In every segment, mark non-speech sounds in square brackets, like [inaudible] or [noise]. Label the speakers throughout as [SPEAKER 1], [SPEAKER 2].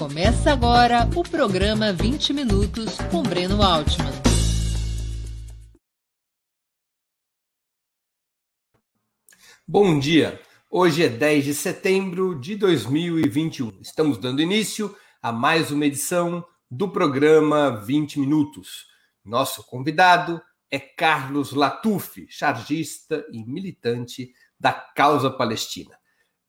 [SPEAKER 1] Começa agora o programa 20 Minutos com Breno Altman.
[SPEAKER 2] Bom dia! Hoje é 10 de setembro de 2021. Estamos dando início a mais uma edição do programa 20 Minutos. Nosso convidado é Carlos Latuf, chargista e militante da causa palestina.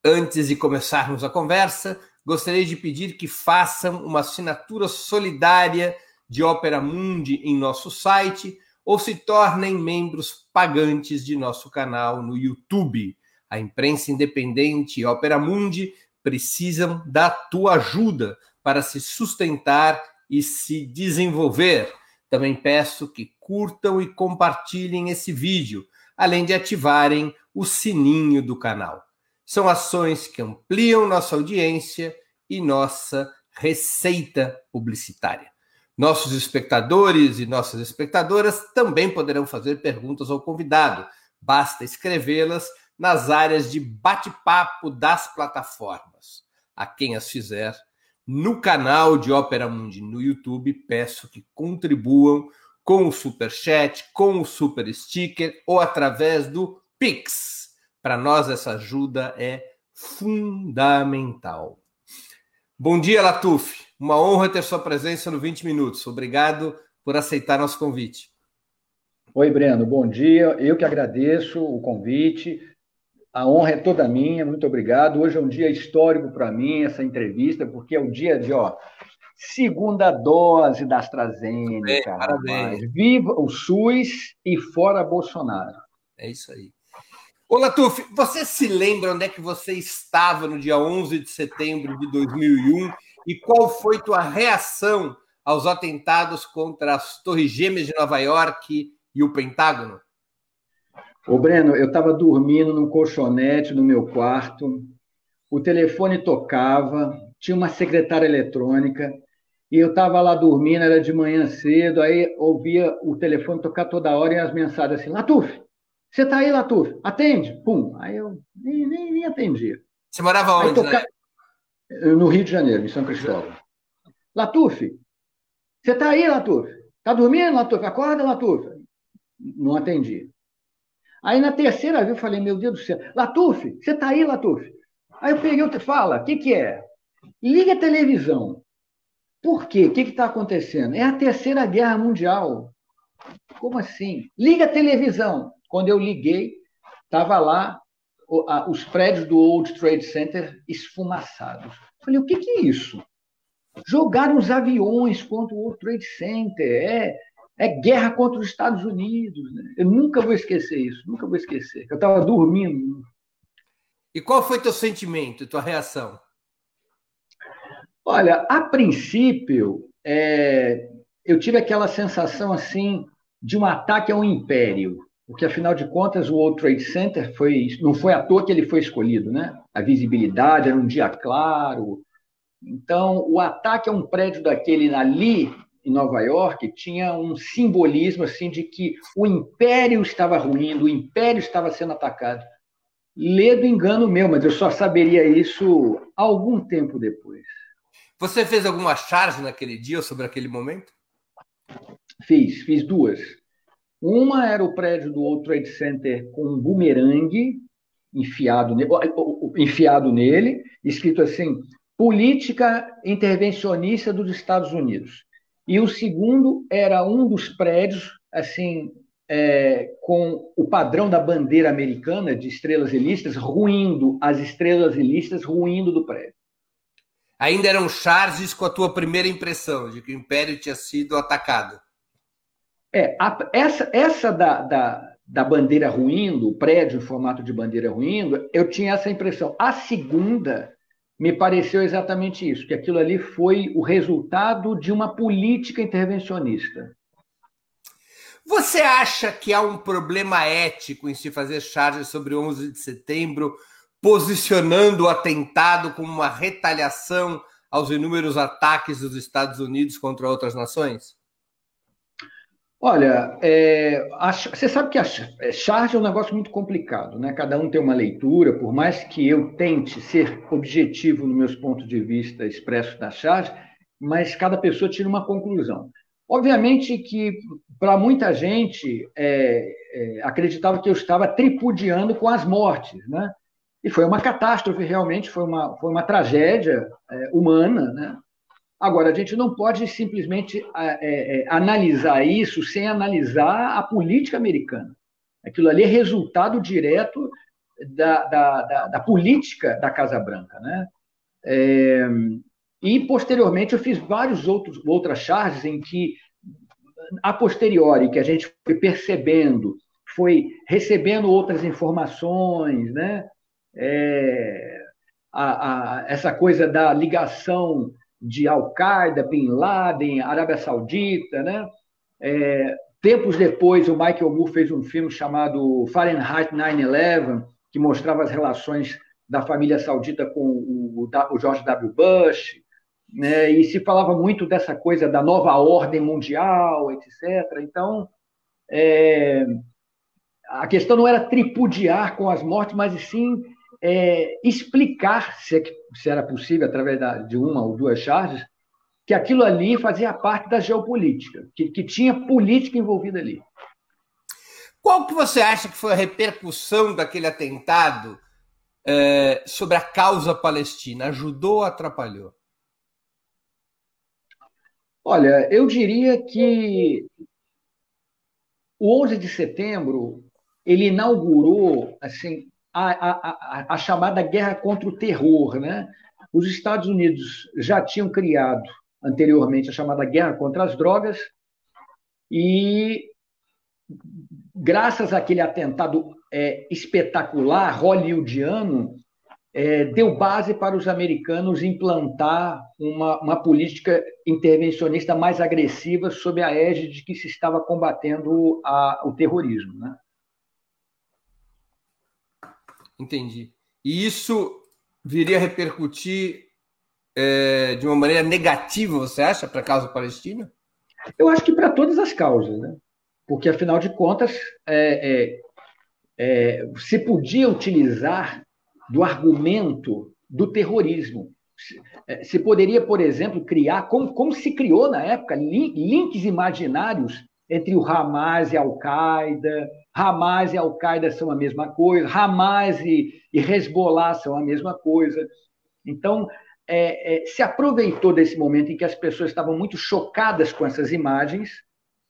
[SPEAKER 2] Antes de começarmos a conversa, gostaria de pedir que façam uma assinatura solidária de Opera Mundi em nosso site ou se tornem membros pagantes de nosso canal no YouTube. A imprensa independente e Opera Mundi precisam da tua ajuda para se sustentar e se desenvolver. Também peço que curtam e compartilhem esse vídeo, além de ativarem o sininho do canal. São ações que ampliam nossa audiência e nossa receita publicitária. Nossos espectadores e nossas espectadoras também poderão fazer perguntas ao convidado. Basta escrevê-las nas áreas de bate-papo das plataformas. A quem as fizer, no canal de Ópera Mundi no YouTube, peço que contribuam com o super chat, com o super sticker ou através do Pix. Para nós, essa ajuda é fundamental. Bom dia, Latuf. Uma honra ter sua presença no 20 Minutos. Obrigado por aceitar nosso convite.
[SPEAKER 3] Oi, Breno. Bom dia. Eu que agradeço o convite. A honra é toda minha. Muito obrigado. Hoje é um dia histórico para mim, essa entrevista, porque é o dia de, ó, segunda dose da AstraZeneca. É, parabéns. Viva o SUS e fora Bolsonaro.
[SPEAKER 2] É isso aí. Ô, Latuf, você se lembra onde é que você estava no dia 11 de setembro de 2001 e qual foi tua reação aos atentados contra as Torres Gêmeas de Nova York e o Pentágono?
[SPEAKER 3] Ô, Breno, eu estava dormindo num colchonete no meu quarto, o telefone tocava, tinha uma secretária eletrônica, e eu estava lá dormindo, era de manhã cedo, aí ouvia o telefone tocar toda hora e as mensagens assim, Latuf, você está aí, Latuf? Atende. Pum. Aí eu nem, nem, nem atendia.
[SPEAKER 2] Você morava onde, toca... né?
[SPEAKER 3] No Rio de Janeiro, em São Cristóvão. Latuf, você está aí, Latuf? Está dormindo, Latuf? Acorda, Latuf. Não atendi. Aí na terceira vez eu falei, meu Deus do céu, Latuf, você está aí, Latuf? Aí eu peguei e fala, o que, que é? Liga a televisão. Por quê? O que está acontecendo? É a terceira guerra mundial. Como assim? Liga a televisão. Quando eu liguei, estava lá os prédios do World Trade Center esfumaçados. Falei, o que, que é isso? Jogaram os aviões contra o World Trade Center. É, é guerra contra os Estados Unidos. Né? Eu nunca vou esquecer isso, nunca vou esquecer. Eu estava dormindo.
[SPEAKER 2] E qual foi teu sentimento, tua reação?
[SPEAKER 3] Olha, a princípio, é, eu tive aquela sensação assim de um ataque ao império porque afinal de contas o World Trade Center foi não foi à toa que ele foi escolhido, né? A visibilidade era um dia claro. Então, o ataque a um prédio daquele ali em Nova York tinha um simbolismo assim de que o império estava ruindo, o império estava sendo atacado. Lê do engano meu, mas eu só saberia isso algum tempo depois.
[SPEAKER 2] Você fez alguma charge naquele dia sobre aquele momento?
[SPEAKER 3] Fiz, fiz duas. Uma era o prédio do World Trade Center com um bumerangue enfiado, enfiado nele, escrito assim: Política Intervencionista dos Estados Unidos. E o segundo era um dos prédios, assim, é, com o padrão da bandeira americana de estrelas ilícitas, ruindo, as estrelas ilícitas ruindo do prédio.
[SPEAKER 2] Ainda eram charges com a tua primeira impressão de que o Império tinha sido atacado.
[SPEAKER 3] É, a, essa, essa da, da, da bandeira ruindo, o prédio em formato de bandeira ruindo, eu tinha essa impressão. A segunda me pareceu exatamente isso, que aquilo ali foi o resultado de uma política intervencionista.
[SPEAKER 2] Você acha que há um problema ético em se fazer charges sobre 11 de setembro, posicionando o atentado como uma retaliação aos inúmeros ataques dos Estados Unidos contra outras nações?
[SPEAKER 3] Olha, é, a, você sabe que a é, charge é um negócio muito complicado, né? Cada um tem uma leitura, por mais que eu tente ser objetivo nos meus pontos de vista expressos na charge, mas cada pessoa tira uma conclusão. Obviamente que para muita gente é, é, acreditava que eu estava tripudiando com as mortes, né? E foi uma catástrofe, realmente, foi uma, foi uma tragédia é, humana, né? Agora, a gente não pode simplesmente é, é, analisar isso sem analisar a política americana. Aquilo ali é resultado direto da, da, da, da política da Casa Branca. Né? É, e, posteriormente, eu fiz vários outros outras charges em que, a posteriori, que a gente foi percebendo, foi recebendo outras informações, né? É, a, a, essa coisa da ligação de Al-Qaeda, Bin Laden, Arábia Saudita, né? É, tempos depois, o Michael Moore fez um filme chamado Fahrenheit 9/11, que mostrava as relações da família saudita com o, o George W. Bush, né? E se falava muito dessa coisa da nova ordem mundial, etc. Então, é, a questão não era tripudiar com as mortes, mas sim é, explicar, se, é se, era possível, através da, de uma ou duas charges, que aquilo ali fazia parte da geopolítica, que, que tinha política envolvida ali.
[SPEAKER 2] Qual que você acha que foi a repercussão daquele atentado é, sobre a causa palestina? Ajudou ou atrapalhou?
[SPEAKER 3] Olha, eu diria que o 11 de setembro ele inaugurou assim a, a, a, chamada guerra contra o terror. Né? Os Estados Unidos já tinham criado anteriormente a chamada guerra contra as drogas, e graças àquele atentado é, espetacular, hollywoodiano, é, deu base para os americanos implantar uma, uma política intervencionista mais agressiva sob a égide de que se estava combatendo a, o terrorismo. Né?
[SPEAKER 2] Entendi. E isso viria a repercutir é, de uma maneira negativa, você acha, para a causa palestina?
[SPEAKER 3] Eu acho que para todas as causas, né? Porque, afinal de contas, é, é, é, se podia utilizar do argumento do terrorismo. Se, se poderia, por exemplo, criar, como, como se criou na época, links imaginários entre o Hamas e Al-Qaeda, Hamas e Al-Qaeda são a mesma coisa, Hamas e, e Hezbollah são a mesma coisa. Então, é, é, se aproveitou desse momento em que as pessoas estavam muito chocadas com essas imagens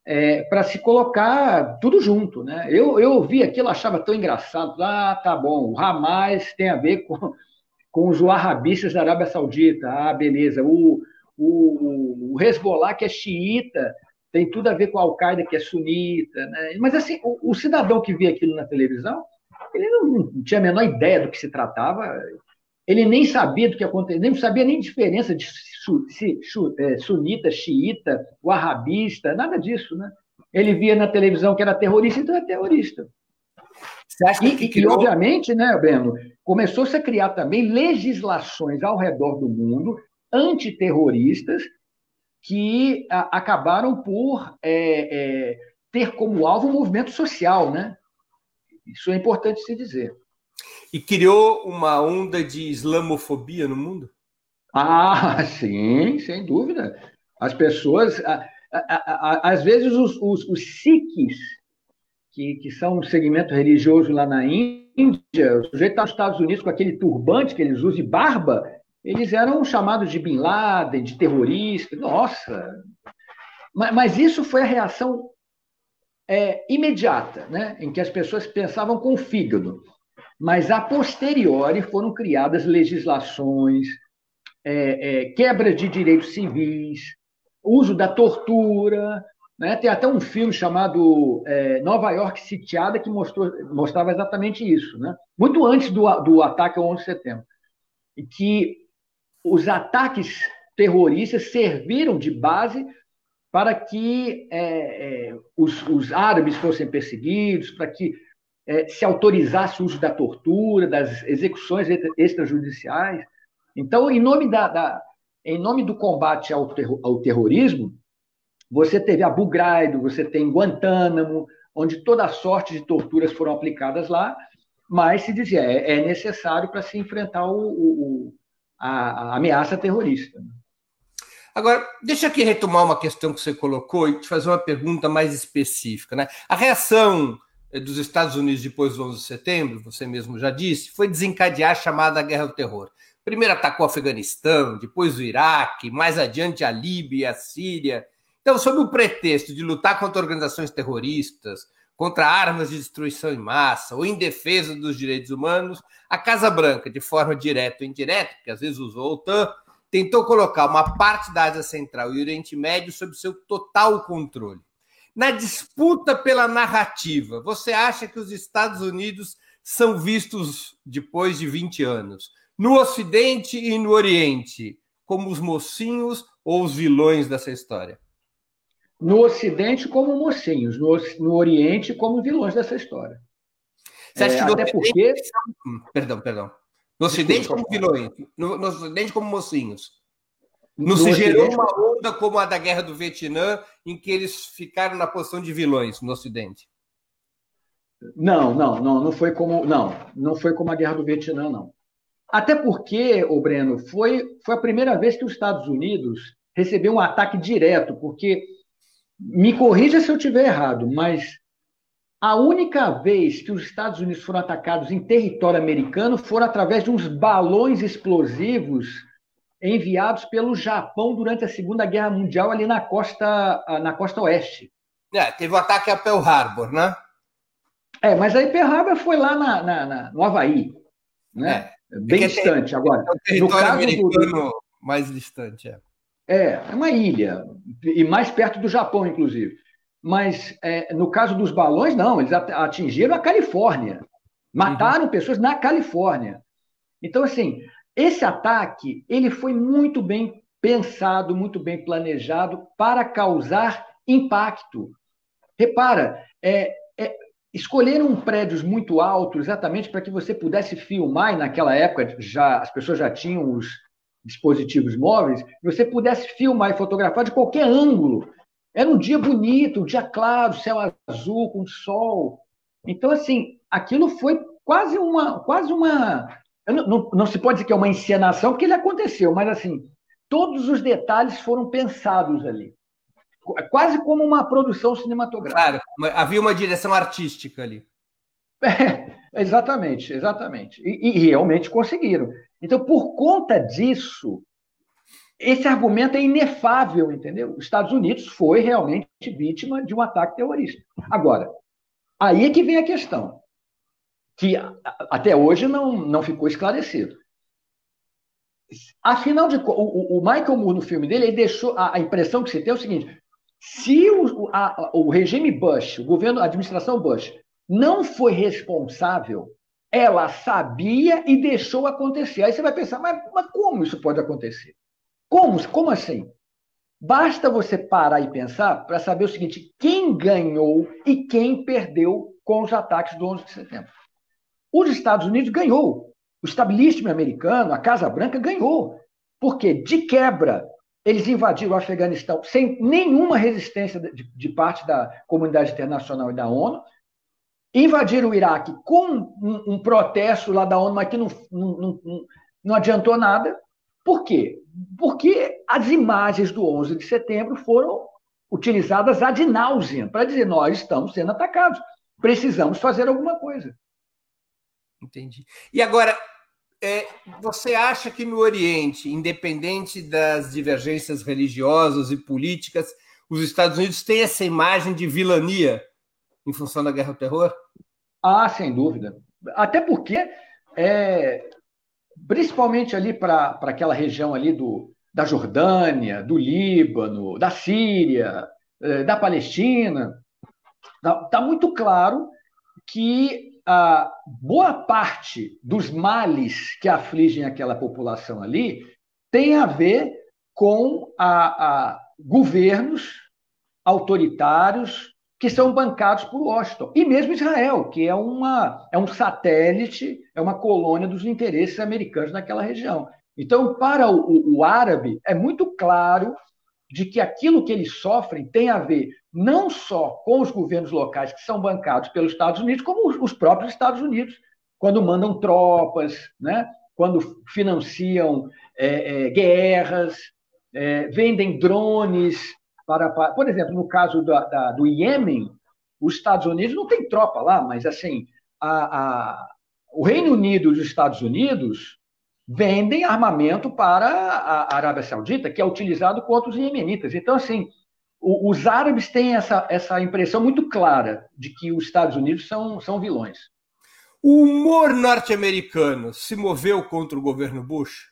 [SPEAKER 3] é, para se colocar tudo junto. Né? Eu, eu ouvi aquilo, achava tão engraçado. Ah, tá bom, o Hamas tem a ver com, com os wahhabistas da Arábia Saudita. Ah, beleza. O, o, o Hezbollah, que é xiita, tem tudo a ver com a Al-Qaeda, que é sunita. Né? Mas, assim, o, o, cidadão que via aquilo na televisão, ele não, não, tinha a menor ideia do que se tratava, ele nem sabia do que acontecia, nem sabia nem diferença de su, se, su, é, sunita, xiita, wahhabista, nada disso. Né? Ele via na televisão que era terrorista, então é terrorista. E, criou... e, obviamente, né, Breno, começou-se a criar também legislações ao redor do mundo antiterroristas que a, acabaram por é, é, ter como alvo o movimento social, né? Isso é importante se dizer.
[SPEAKER 2] E criou uma onda de islamofobia no mundo?
[SPEAKER 3] Ah, [laughs] sim, sem dúvida. As pessoas, às vezes, os, os, os sikhs, que, que são um segmento religioso lá na Índia, o sujeito está nos Estados Unidos com aquele turbante que eles usam e barba, eles eram chamados de Bin Laden, de terrorista. Nossa! Mas, mas isso foi a reação é, imediata, né? em que as pessoas pensavam com o fígado. Mas, a posteriori, foram criadas legislações, é, é, quebra de direitos civis, uso da tortura. Né? Tem até um filme chamado é, Nova York Sitiada que mostrou, mostrava exatamente isso, né? muito antes do, do ataque ao 11 de setembro. E que os ataques terroristas serviram de base para que é, é, os, os, árabes fossem perseguidos, para que é, se autorizasse o uso da tortura, das execuções extrajudiciais. Então, em nome, da, da em nome do combate ao, terro, ao terrorismo, Você teve Abu Ghraib, você tem Guantánamo, onde toda sorte de torturas foram aplicadas lá, mas se dizia é, é necessário para se enfrentar o, o, a, a, ameaça terrorista.
[SPEAKER 2] Agora, deixa aqui retomar uma questão que você colocou e te fazer uma pergunta mais específica. Né? A reação eh, dos Estados Unidos depois do 11 de setembro, você mesmo já disse, foi desencadear a chamada Guerra do Terror. Primeiro atacou o Afeganistão, depois o Iraque, mais adiante a Líbia a Síria. Então, sob o pretexto de lutar contra organizações terroristas, contra armas de destruição em massa ou em defesa dos direitos humanos, a Casa Branca, de forma direta ou indireta, que às vezes usou a OTAN, tentou colocar uma parte da Ásia Central e Oriente Médio sob seu total controle. Na disputa pela narrativa, você acha que os Estados Unidos são vistos depois de 20 anos, no Ocidente e no Oriente, como os mocinhos ou os vilões dessa história?
[SPEAKER 3] No Ocidente como mocinhos, no, no Oriente como vilões dessa história.
[SPEAKER 2] Você acha é, que até porque... Perdão, perdão. No Ocidente como vilões, no, no, Ocidente como mocinhos. Não se gerou uma onda como a da Guerra do Vietnã, em que eles ficaram na posição de vilões no Ocidente.
[SPEAKER 3] Não, não, não, não foi como, não, não foi como a Guerra do Vietnã, não. Até porque, o Breno, foi, foi a primeira vez que os Estados Unidos recebeu um ataque direto, porque me corrija se eu estiver errado, mas a única vez que os Estados Unidos foram atacados em território americano foram através de uns balões explosivos enviados pelo Japão durante a Segunda Guerra Mundial ali na costa na costa oeste.
[SPEAKER 2] É, teve o um ataque a Pearl Harbor, né?
[SPEAKER 3] É, mas aí Pearl Harbor foi lá na, na, na no Havaí, né? É, Bem distante. Agora,
[SPEAKER 2] é no caso americano do... mais distante, é.
[SPEAKER 3] É, é uma ilha, e mais perto do Japão, inclusive. Mas é, no caso dos balões, não, eles atingiram a Califórnia. Mataram uhum. pessoas na Califórnia. Então, assim, esse ataque ele foi muito bem pensado, muito bem planejado para causar impacto. Repara, é, é, escolheram prédios muito altos exatamente para que você pudesse filmar, e naquela época já as pessoas já tinham os, dispositivos móveis, você pudesse filmar e fotografar de qualquer ângulo. Era um dia bonito, um dia claro, céu azul, com sol. Então, assim, aquilo foi quase uma. Quase uma não, não, não se pode dizer que é uma encenação, porque ele aconteceu, mas assim, todos os detalhes foram pensados ali. Quase como uma produção cinematográfica.
[SPEAKER 2] Claro, havia uma direção artística ali. [laughs]
[SPEAKER 3] É, exatamente, exatamente. E, e, realmente conseguiram. Então, por conta disso, esse argumento é inefável, entendeu? Os Estados Unidos foi realmente vítima de um ataque terrorista. Agora, aí é que vem a questão, que até hoje não, não ficou esclarecido. Afinal de o, o, Michael Moore, no filme dele, ele deixou a, a impressão que se tem é o seguinte: se o, a, o regime Bush, o governo, a administração Bush, não foi responsável ela sabia e deixou acontecer. Aí você vai pensar, mas, mas como isso pode acontecer? Como? Como assim? Basta você parar e pensar para saber o seguinte: quem ganhou e quem perdeu com os ataques do 11 de setembro. Os Estados Unidos ganhou. O establishment americano, a Casa Branca, ganhou. Porque, de quebra, eles invadiram o Afeganistão sem nenhuma resistência de, de parte da comunidade internacional e da ONU, invadiram o Iraque com um, um, protesto lá da ONU, mas que não, não, não, não adiantou nada. Por quê? Porque as imagens do 11 de setembro foram utilizadas ad nauseam para dizer nós estamos sendo atacados, precisamos fazer alguma coisa.
[SPEAKER 2] Entendi. E agora, é, você acha que no Oriente, independente das divergências religiosas e políticas, os Estados Unidos têm essa imagem de vilania em função da guerra ao terror?
[SPEAKER 3] Ah, sem dúvida. Até porque, é, principalmente ali para aquela região ali do, da Jordânia, do Líbano, da Síria, é, da Palestina, está tá muito claro que a boa parte dos males que afligem aquela população ali tem a ver com a, a governos autoritários que são bancados por Washington. E mesmo Israel, que é, uma, é um satélite, é uma colônia dos interesses americanos naquela região. Então, para o, o, árabe, é muito claro de que aquilo que eles sofrem tem a ver não só com os governos locais que são bancados pelos Estados Unidos, como os próprios Estados Unidos, quando mandam tropas, né? quando financiam é, é, guerras, é, vendem drones para, para, Por exemplo, no caso da, da, do Iêmen, os Estados Unidos não tem tropa lá, mas assim, a, a, o Reino Unido e os Estados Unidos vendem armamento para a Arábia Saudita, que é utilizado contra os iemenitas. Então, assim, os árabes têm essa, essa impressão muito clara de que os Estados Unidos são, são vilões.
[SPEAKER 2] O humor norte-americano se moveu contra o governo Bush?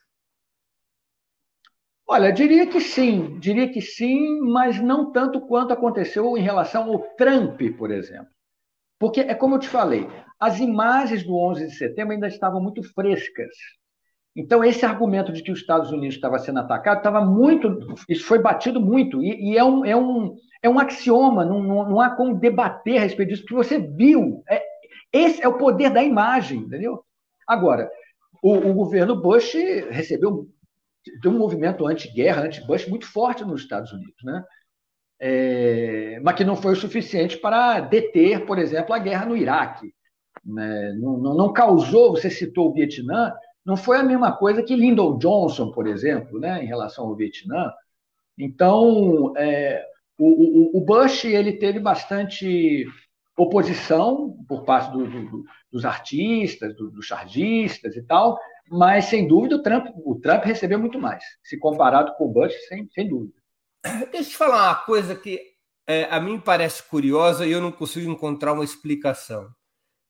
[SPEAKER 3] Olha, diria que sim, diria que sim, mas não tanto quanto aconteceu em relação ao Trump, por exemplo. Porque é como eu te falei, as imagens do 11 de setembro ainda estavam muito frescas. Então, esse argumento de que os Estados Unidos estava sendo atacado estava muito. Isso foi batido muito, e, e é, um, é, um, é um axioma, não, não, não, há como debater a respeito disso, porque você viu. É, esse é o poder da imagem, entendeu? Agora, o, o governo Bush recebeu um movimento anti-guerra, anti-Bush muito forte nos Estados Unidos, né? É, mas que não foi o suficiente para deter, por exemplo, a guerra no Iraque. Né? Não, não, não causou, você citou o Vietnã, não foi a mesma coisa que Lyndon Johnson, por exemplo, né, em relação ao Vietnã. Então, é, o, o, Bush ele teve bastante oposição por parte do, do, dos artistas, do, dos chargistas e tal, mas sem dúvida o Trump, o Trump recebeu muito mais, se comparado com o Bush, sem, sem dúvida.
[SPEAKER 2] Deixa eu te falar uma coisa que é, a mim parece curiosa e eu não consigo encontrar uma explicação.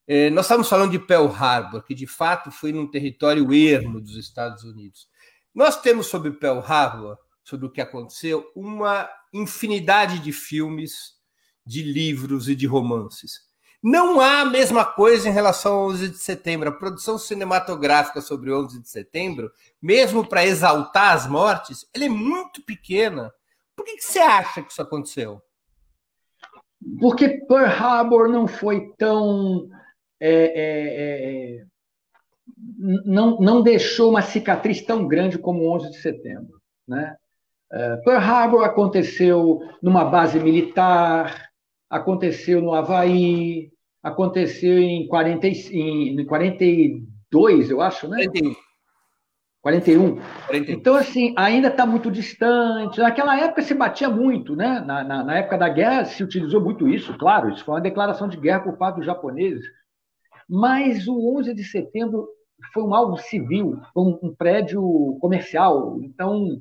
[SPEAKER 2] É, nós estamos falando de Pearl Harbor, que de fato foi num território ermo dos Estados Unidos. Nós temos sobre Pearl Harbor, sobre o que aconteceu, uma infinidade de filmes, de livros e de romances. Não há a mesma coisa em relação ao 11 de setembro. A produção cinematográfica sobre o 11 de setembro, mesmo para exaltar as mortes, ela é muito pequena. Por que, que você acha que isso aconteceu?
[SPEAKER 3] Porque Pearl Harbor não foi tão é, é, é, não, não deixou uma cicatriz tão grande como o 11 de setembro. Né? É, Pearl Harbor aconteceu numa base militar, aconteceu no Havaí, aconteceu em, 40, em 42, eu acho, né? 41. 41. 41. Então, assim, ainda está muito distante. Naquela época se batia muito, né? Na, na, na, época da guerra se utilizou muito isso, claro. Isso foi uma declaração de guerra por parte dos japoneses. Mas o 11 de setembro foi um algo civil, foi um, um prédio comercial. Então,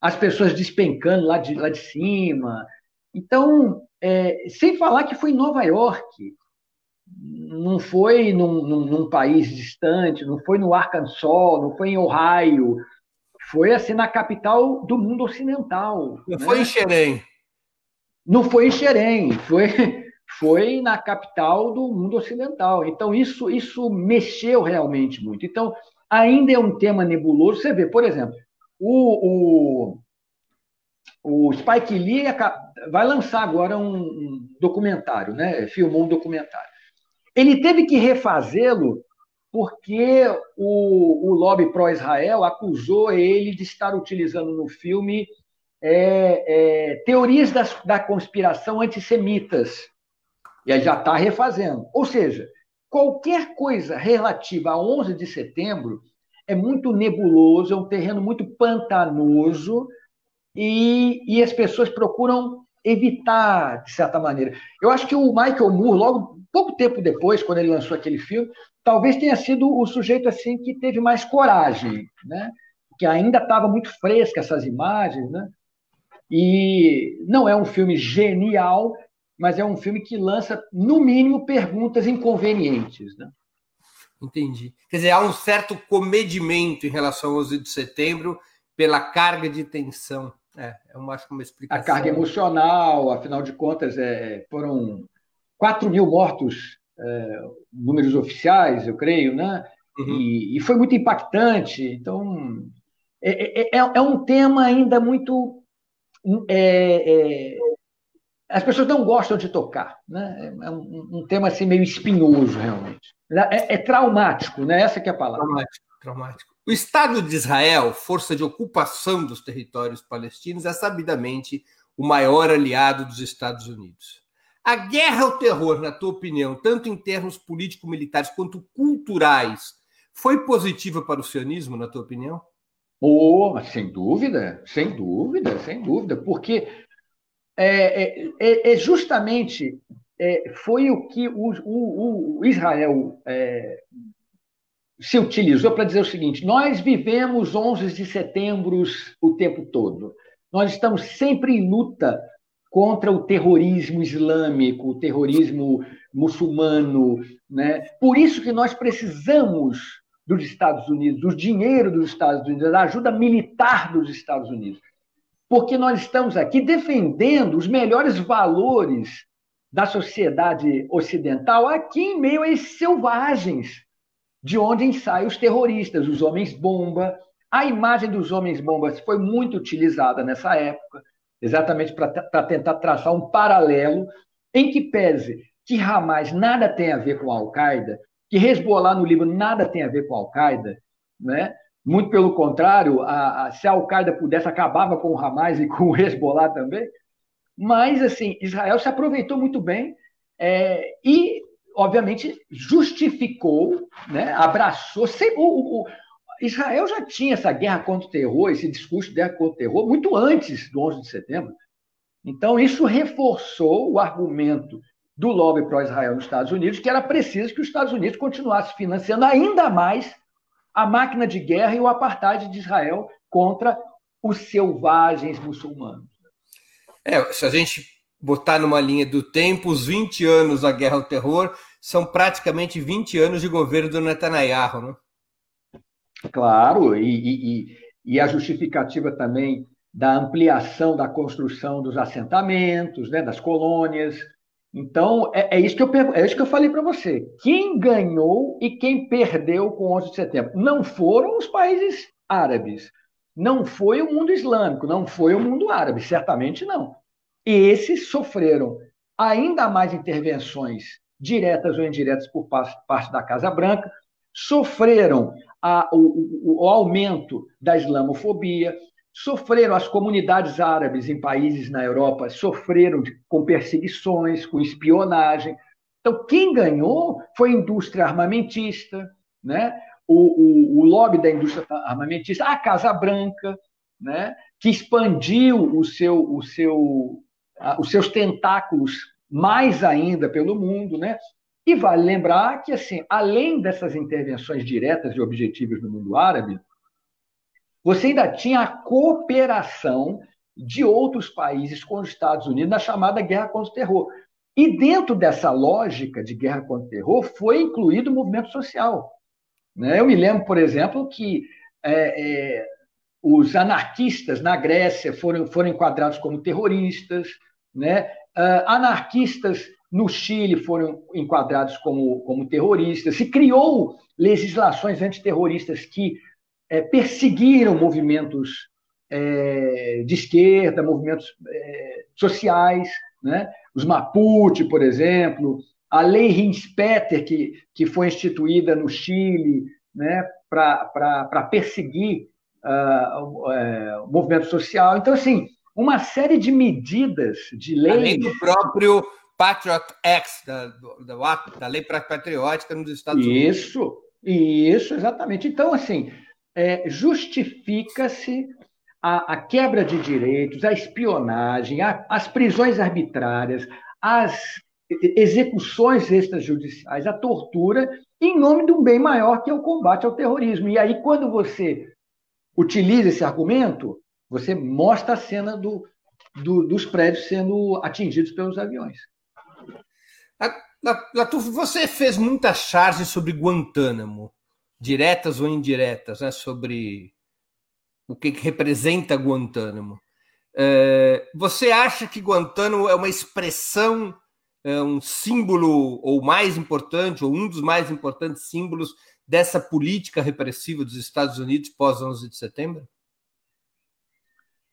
[SPEAKER 3] as pessoas despencando lá de, lá de cima. Então, é, sem falar que foi em Nova York, não foi num, num, num, país distante, não foi no Arkansas, não foi em Ohio, foi assim na capital do mundo ocidental.
[SPEAKER 2] Não né? foi em Xerém.
[SPEAKER 3] Não foi em Xerém, foi foi na capital do mundo ocidental. Então, isso, isso mexeu realmente muito. Então, ainda é um tema nebuloso. Você vê, por exemplo, o, o, o Spike Lee vai lançar agora um, um documentário, né? filmou um documentário. Ele teve que refazê-lo porque o, o lobby pró-Israel acusou ele de estar utilizando no filme é, é, teorias das, da conspiração antissemitas e aí já está refazendo. Ou seja, qualquer coisa relativa a 11 de setembro é muito nebuloso, é um terreno muito pantanoso e, e as pessoas procuram evitar, de certa maneira. Eu acho que o Michael Moore, logo pouco tempo depois, quando ele lançou aquele filme, talvez tenha sido o sujeito assim que teve mais coragem, né? Que ainda estava muito fresca essas imagens, né? E não é um filme genial, mas é um filme que lança, no mínimo, perguntas inconvenientes. Né?
[SPEAKER 2] Entendi. Quer dizer, há um certo comedimento em relação ao 11 de setembro pela carga de tensão. É, é uma, acho uma explicação.
[SPEAKER 3] A carga emocional, afinal de contas, é, foram 4 mil mortos, é, números oficiais, eu creio, né? Uhum. E, e, foi muito impactante. Então, é, é, é, é um tema ainda muito é, é, as pessoas não gostam de tocar, né? É um, um tema assim meio espinhoso realmente. É, é, traumático, né? Essa que é a palavra.
[SPEAKER 2] Traumático, traumático. O Estado de Israel, força de ocupação dos territórios palestinos, é sabidamente o maior aliado dos Estados Unidos. A guerra ao terror, na tua opinião, tanto em termos político-militares quanto culturais, foi positiva para o sionismo, na tua opinião?
[SPEAKER 3] Oh, sem dúvida, sem dúvida, sem dúvida, porque é, é, é, é justamente é, foi o que o, o, o Israel é, se utilizou para dizer o seguinte: nós vivemos 11 de setembro o tempo todo. Nós estamos sempre em luta contra o terrorismo islâmico, o terrorismo muçulmano, né? Por isso que nós precisamos dos Estados Unidos, do dinheiro dos Estados Unidos, da ajuda militar dos Estados Unidos. Porque nós estamos aqui defendendo os melhores valores da sociedade ocidental aqui em meio a esses selvagens, de onde saem os terroristas, os homens-bomba. A imagem dos homens-bombas foi muito utilizada nessa época, exatamente para tentar traçar um paralelo em que pese que Hamas nada tem a ver com a Al-Qaeda, que Hezbollah no Líbano nada tem a ver com a Al-Qaeda, né? Muito pelo contrário, a, a, se a Al-Qaeda pudesse, acabava com o Hamas e com o Hezbollah também. Mas, assim, Israel se aproveitou muito bem é, e, obviamente, justificou, né, abraçou. Sem, o, o, Israel já tinha essa guerra contra o terror, esse discurso de guerra contra o terror, muito antes do 11 de setembro. Então, isso reforçou o argumento do lobby pró-Israel nos Estados Unidos, que era preciso que os Estados Unidos continuassem financiando ainda mais a máquina de guerra e o apartheid de Israel contra os selvagens muçulmanos.
[SPEAKER 2] É, se a gente botar numa linha do tempo, os 20 anos da guerra ao terror são praticamente 20 anos de governo do Netanyahu, né?
[SPEAKER 3] Claro, e, e, e a justificativa também da ampliação da construção dos assentamentos, né, das colônias, então, é, é, isso que eu é isso que eu falei para você. Quem ganhou e quem perdeu com 11 de setembro? Não foram os países árabes, não foi o mundo islâmico, não foi o mundo árabe, certamente não. Esses sofreram ainda mais intervenções diretas ou indiretas por parte da Casa Branca, sofreram a, o, o, o aumento da islamofobia, sofreram as comunidades árabes em países na Europa sofreram com perseguições, com espionagem. Então, quem ganhou foi a indústria armamentista, né? o, o, o lobby da indústria armamentista, a Casa Branca, né? que expandiu o seu, o seu, os seus tentáculos mais ainda pelo mundo. Né? E vale lembrar que, assim, além dessas intervenções diretas e objetivas no mundo árabe, você ainda tinha a cooperação de outros países com os Estados Unidos na chamada guerra contra o terror. E dentro dessa lógica de guerra contra o terror foi incluído o movimento social. Né? Eu me lembro, por exemplo, que é, é, os anarquistas na Grécia foram, foram enquadrados como terroristas, né? Uh, anarquistas no Chile foram enquadrados como, como terroristas. Se criou legislações antiterroristas que é, perseguiram movimentos é, de esquerda, movimentos é, sociais, né? os Mapuche, por exemplo, a lei Rinspeter, que, que foi instituída no Chile né? para perseguir uh, uh, o movimento social. Então, assim, uma série de medidas, de leis. Além
[SPEAKER 2] do próprio Patriot Act, da, da, da lei patriótica nos Estados
[SPEAKER 3] Unidos. Isso, isso, exatamente. Então, assim, é, justifica-se a, a, quebra de direitos, a espionagem, a, as prisões arbitrárias, as execuções extrajudiciais, a tortura, em nome de um bem maior que é o combate ao terrorismo. E aí, quando você utiliza esse argumento, você mostra a cena do, do, dos prédios sendo atingidos pelos aviões.
[SPEAKER 2] Latufo, você fez muita charge sobre Guantánamo diretas ou indiretas, né, sobre o que, que representa Guantánamo. É, você acha que Guantánamo é uma expressão, é um símbolo, ou mais importante, ou um dos mais importantes símbolos dessa política repressiva dos Estados Unidos pós 11 de setembro?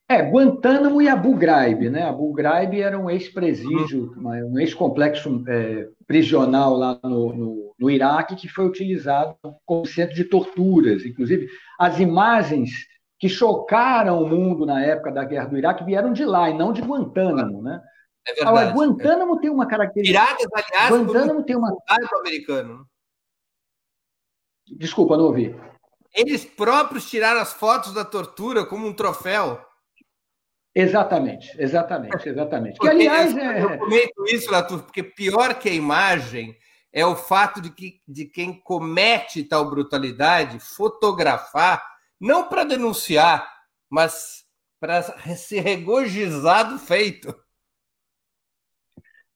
[SPEAKER 3] É, Guantánamo e Abu Ghraib, né? Abu Ghraib era um ex-presídio, uhum. um ex-complexo é, prisional lá no, no, no, Iraque que foi utilizado como centro de torturas. Inclusive, as imagens que chocaram o mundo na época da guerra do Iraque vieram de lá e não de Guantánamo, né?
[SPEAKER 2] É verdade. Agora,
[SPEAKER 3] Guantánamo tem uma característica.
[SPEAKER 2] Iraque, aliás,
[SPEAKER 3] Guantánamo tem uma.
[SPEAKER 2] americano.
[SPEAKER 3] Desculpa, não ouvi.
[SPEAKER 2] Eles próprios tiraram as fotos da tortura como um troféu.
[SPEAKER 3] Exatamente, exatamente, exatamente.
[SPEAKER 2] Porque, que, aliás, é... Eu comento isso, Latour, porque pior que a imagem é o fato de que de quem comete tal brutalidade fotografar, não para denunciar, mas para se regozijar do feito.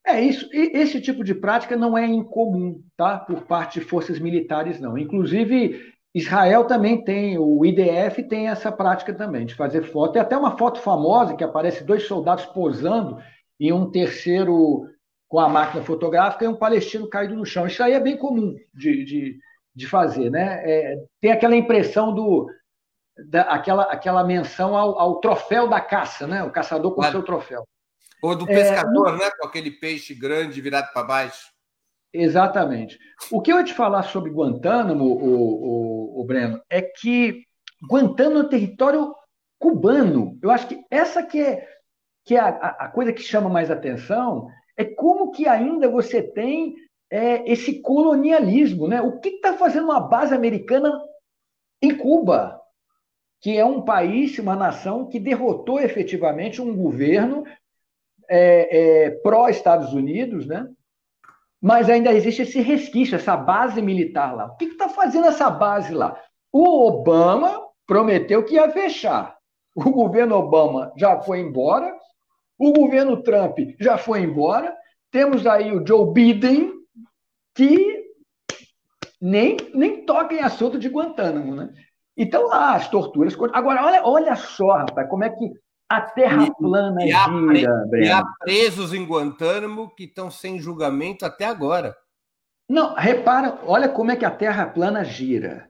[SPEAKER 3] É isso. E esse tipo de prática não é incomum, tá? Por parte de forças militares, não. Inclusive, Israel também tem, o IDF tem essa prática também, de fazer foto. Tem até uma foto famosa que aparece dois soldados posando e um terceiro com a máquina fotográfica e um palestino caído no chão. Isso aí é bem comum de, de, de fazer, né? É, tem aquela impressão do. Da, aquela, aquela menção ao, ao, troféu da caça, né? O caçador com o seu troféu.
[SPEAKER 2] Ou do pescador, é, né? Com aquele peixe grande virado para baixo.
[SPEAKER 3] Exatamente. O que eu ia te falar sobre Guantánamo, o, o, o Breno, é que Guantánamo é um território cubano. Eu acho que essa que é, que é a, a coisa que chama mais atenção, é como que ainda você tem é, esse colonialismo. Né? O que está fazendo uma base americana em Cuba? Que é um país, uma nação que derrotou efetivamente um governo é, é, pró-Estados Unidos, né? Mas ainda existe esse resquício, essa base militar lá. O que está fazendo essa base lá? O Obama prometeu que ia fechar. O governo Obama já foi embora, o governo Trump já foi embora, temos aí o Joe Biden, que nem, nem toca em assunto de Guantánamo, né? Então lá, as torturas. Agora, olha, olha só, rapaz, como é que a Terra e, plana e gira,
[SPEAKER 2] E há presos em Guantánamo que estão sem julgamento até agora.
[SPEAKER 3] Não, repara, olha como é que a Terra plana gira.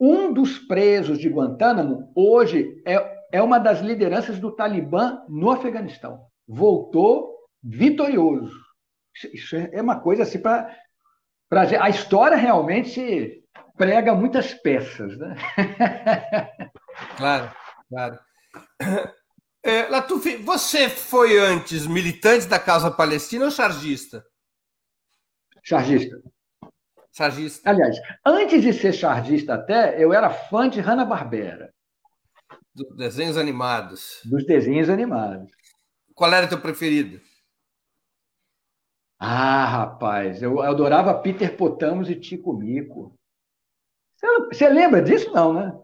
[SPEAKER 3] Um dos presos de Guantánamo hoje é, é uma das lideranças do Talibã no Afeganistão. Voltou vitorioso. Isso é uma coisa assim para. A história realmente prega muitas peças, né? [laughs]
[SPEAKER 2] Claro, claro. É, Latuf, você foi antes militante da causa palestina ou chargista?
[SPEAKER 3] Chargista.
[SPEAKER 2] Chargista.
[SPEAKER 3] Aliás, antes de ser chargista até, eu era fã de Hanna-Barbera.
[SPEAKER 2] Dos desenhos animados.
[SPEAKER 3] Dos desenhos animados.
[SPEAKER 2] Qual era o teu preferido?
[SPEAKER 3] Ah, rapaz, eu adorava Peter Potamos e Tico Mico. Você, você lembra disso, não, né?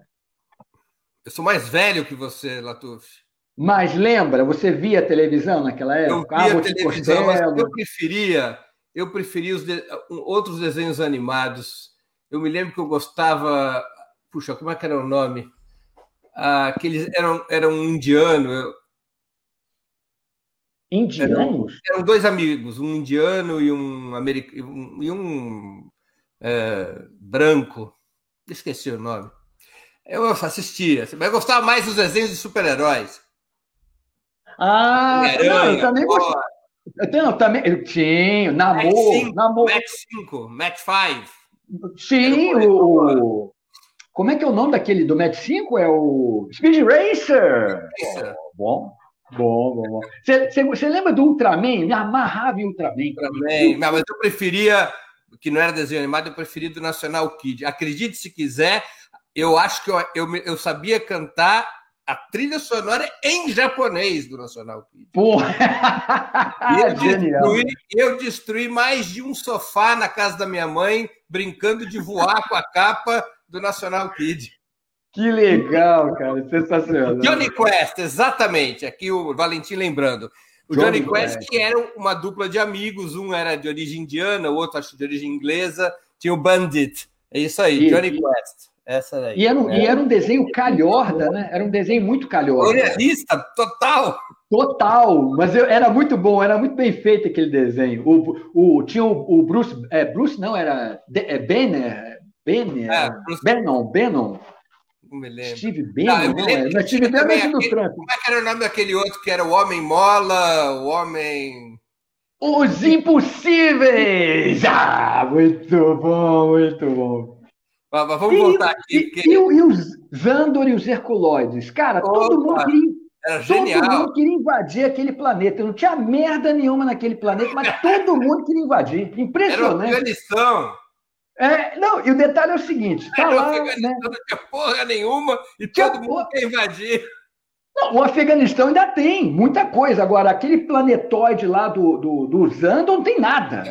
[SPEAKER 2] Eu sou mais velho que você, Latuf.
[SPEAKER 3] Mas lembra, você via televisão naquela época?
[SPEAKER 2] Eu via televisão, mas eu preferia, eu preferia os de, outros desenhos animados. Eu me lembro que eu gostava, puxa, como é que era o nome? Ah, aqueles eram eram um indiano. Eu,
[SPEAKER 3] Indianos?
[SPEAKER 2] Eram, eram, dois amigos, um indiano e um americano e um é, branco. Esqueci o nome. Eu assistia, mas eu gostava mais dos desenhos de super-heróis.
[SPEAKER 3] Ah, não, eu também gostei. Eu também, eu tinha, namoro, namoro.
[SPEAKER 2] Match 5, Match 5.
[SPEAKER 3] Sim, o. Como é que é o nome daquele do Match 5? É o Speed Racer. Racer. Oh, bom, bom, bom, bom. Você lembra do Ultraman? Me amarrava em Ultraman.
[SPEAKER 2] Ultraman, não, mas eu preferia, que não era desenho animado, eu preferia do National Kid. Acredite se quiser, eu acho que eu, eu, eu sabia cantar a trilha sonora em japonês do Nacional Kid.
[SPEAKER 3] Porra!
[SPEAKER 2] eu, [laughs] destruí, eu destruí mais de um sofá na casa da minha mãe, brincando de voar com a capa do Nacional Kid.
[SPEAKER 3] Que legal, cara, sensacional.
[SPEAKER 2] Johnny Quest, exatamente. Aqui o Valentim lembrando. O Johnny, Johnny Quest, Quest, que era uma dupla de amigos, um era de origem indiana, o outro acho de origem inglesa, tinha o Bandit. É isso aí, Johnny Quest. Essa daí.
[SPEAKER 3] E era, um, é. e era um desenho calhorda, né? Era um desenho muito calhorda.
[SPEAKER 2] Realista, total.
[SPEAKER 3] Total, mas eu, era muito bom, era muito bem feito aquele desenho. O, o, tinha o, o Bruce, é, Bruce não, era é, Banner, Banner, é, Bruce... Bannon, Bannon.
[SPEAKER 2] Não me lembro.
[SPEAKER 3] Steve Bannon, não, não é. Mas Steve Bannon é do Trump.
[SPEAKER 2] Como é que era o nome daquele outro que era o Homem Mola, o Homem...
[SPEAKER 3] Os Impossíveis! Ah, muito bom, muito bom.
[SPEAKER 2] Mas, vamos e, voltar aqui.
[SPEAKER 3] E, porque... e, e, os Zandor e os Herculoides? Cara, Opa, todo mundo queria...
[SPEAKER 2] Era genial.
[SPEAKER 3] Todo mundo queria invadir aquele planeta. Não tinha merda nenhuma naquele planeta, mas [laughs] todo mundo queria invadir. Impressionante.
[SPEAKER 2] Era Afeganistão.
[SPEAKER 3] É, não, e o detalhe é o seguinte: tá lá,
[SPEAKER 2] né? não tinha porra nenhuma e tinha todo mundo quer invadir.
[SPEAKER 3] Não, o Afeganistão ainda tem muita coisa. Agora, aquele planetoide lá do, do, do Zando não tem nada.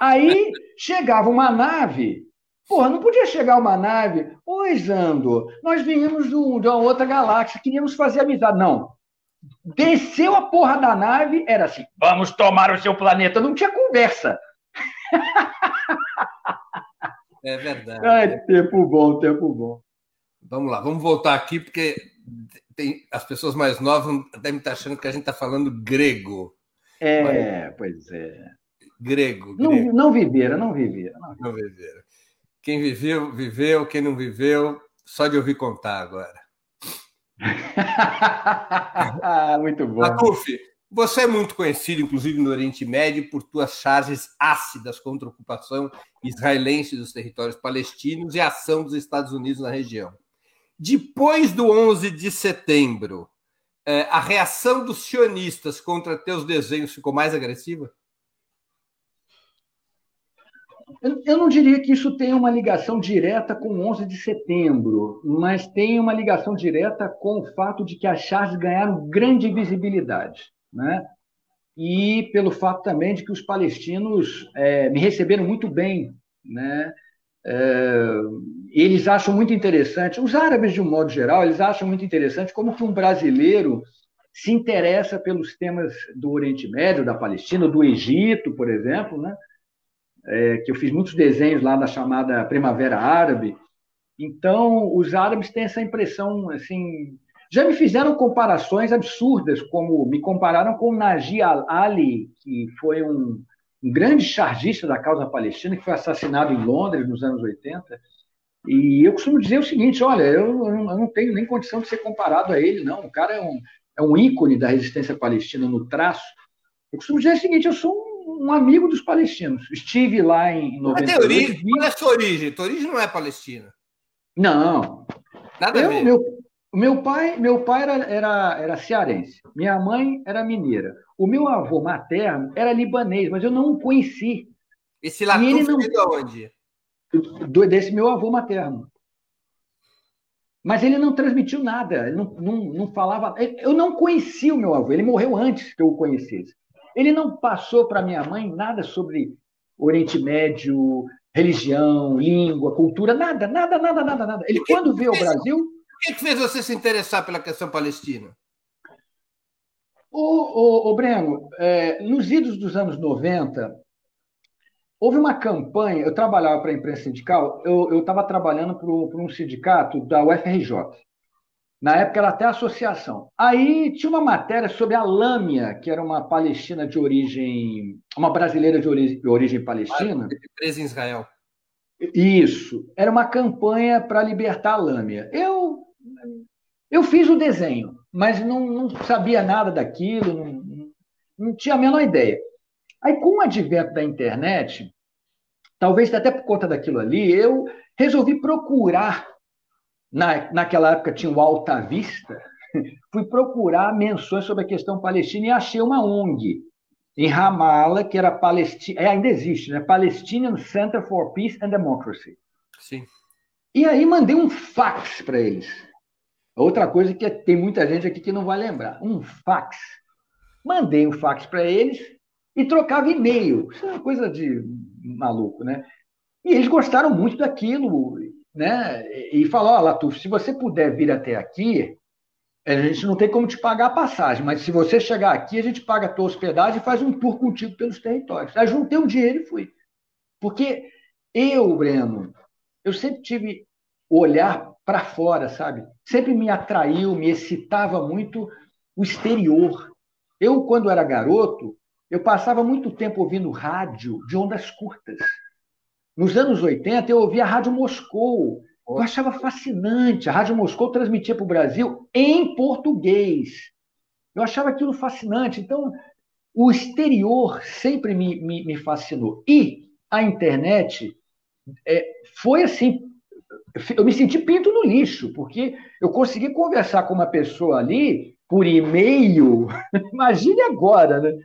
[SPEAKER 3] Aí chegava uma nave. Porra, não podia chegar uma nave. Oi, Zando, nós viemos de uma outra galáxia, queríamos fazer amizade. Não. Desceu a porra da nave, era assim: vamos tomar o seu planeta. Não tinha conversa.
[SPEAKER 2] É verdade. Ai,
[SPEAKER 3] tempo bom, tempo bom.
[SPEAKER 2] Vamos lá, vamos voltar aqui, porque tem, as pessoas mais novas devem estar achando que a gente está falando grego.
[SPEAKER 3] É, Mas, pois é.
[SPEAKER 2] Grego.
[SPEAKER 3] Não, grego. não viveram, não viveram.
[SPEAKER 2] Não, não viveram. Quem viveu, viveu. Quem não viveu, só de ouvir contar agora. [laughs]
[SPEAKER 3] Muito bom.
[SPEAKER 2] Atuf, você é muito conhecido, inclusive no Oriente Médio, por suas charges ácidas contra a ocupação israelense dos territórios palestinos e a ação dos Estados Unidos na região. Depois do 11 de setembro, é, a reação dos sionistas contra teus desenhos ficou mais agressiva?
[SPEAKER 3] Eu não diria que isso tem uma ligação direta com o 11 de setembro, mas tem uma ligação direta com o fato de que as charges ganharam grande visibilidade né? e pelo fato também de que os palestinos é, me receberam muito bem. Né? É, eles acham muito interessante, os árabes, de um modo geral, eles acham muito interessante como que um brasileiro se interessa pelos temas do Oriente Médio, da Palestina, do Egito, por exemplo, né? É, que eu fiz muitos desenhos lá da chamada Primavera Árabe. Então, os árabes têm essa impressão assim já me fizeram comparações absurdas, como me compararam com Najib Ali, que foi um, um grande chargista da causa palestina, que foi assassinado em Londres nos anos 80. E eu costumo dizer o seguinte: olha, eu, eu não tenho nem condição de ser comparado a ele, não. O cara é um, é um ícone da resistência palestina no traço. Eu costumo dizer o seguinte: eu sou um, amigo dos palestinos. Estive lá em 98. Mas
[SPEAKER 2] origem, qual é a sua origem? Tua origem não é palestina.
[SPEAKER 3] Não.
[SPEAKER 2] Nada eu, a ver.
[SPEAKER 3] Meu, meu pai, meu pai era, era, era cearense, minha mãe era mineira. O meu avô materno era libanês, mas eu não o conheci.
[SPEAKER 2] Esse Latuf não... de onde?
[SPEAKER 3] Do, desse meu avô materno. Mas ele não transmitiu nada, ele não, não, não falava. Eu não conheci o meu avô, ele morreu antes que eu o conhecesse. Ele não passou para minha mãe nada sobre Oriente Médio, religião, língua, cultura, nada, nada, nada, nada, nada. Ele, quando veio ao Brasil
[SPEAKER 2] o que, que fez você se interessar pela questão palestina?
[SPEAKER 3] O, o, o Breno, é, nos idos dos anos 90, houve uma campanha. Eu trabalhava para a imprensa sindical, eu estava trabalhando para um sindicato da UFRJ. Na época era até associação. Aí tinha uma matéria sobre a Lâmia, que era uma palestina de origem. uma brasileira de origem, de origem palestina.
[SPEAKER 2] Presa em Israel.
[SPEAKER 3] Isso. Era uma campanha para libertar a Lâmia. Eu eu fiz o desenho, mas não, não sabia nada daquilo, não, não tinha a menor ideia. Aí, com o advento da internet, talvez até por conta daquilo ali, eu resolvi procurar. Na, naquela época tinha o Alta Vista, [laughs] fui procurar menções sobre a questão palestina e achei uma ONG em Ramallah, que era Palestina, é, ainda existe, né? Palestinian Center for Peace and Democracy.
[SPEAKER 2] Sim.
[SPEAKER 3] E aí mandei um fax para eles. Outra coisa que tem muita gente aqui que não vai lembrar: um fax. Mandei um fax para eles e trocava e-mail. Isso é uma coisa de maluco, né? E eles gostaram muito daquilo, né? E falou: Ó, Latuf, se você puder vir até aqui, a gente não tem como te pagar a passagem, mas se você chegar aqui, a gente paga a tua hospedagem e faz um tour contigo pelos territórios. Aí juntei o um dinheiro e fui. Porque eu, Breno, eu sempre tive olhar para fora, sabe? Sempre me atraiu, me excitava muito o exterior. Eu, quando era garoto, eu passava muito tempo ouvindo rádio de ondas curtas. Nos anos 80, eu ouvia a Rádio Moscou, Eu achava fascinante. A Rádio Moscou transmitia para o Brasil em português. Eu achava aquilo fascinante. Então, o exterior sempre me, me, me fascinou. E a internet é, foi assim. Eu me senti pinto no lixo, porque eu consegui conversar com uma pessoa ali por e-mail. [laughs] Imagine agora, né?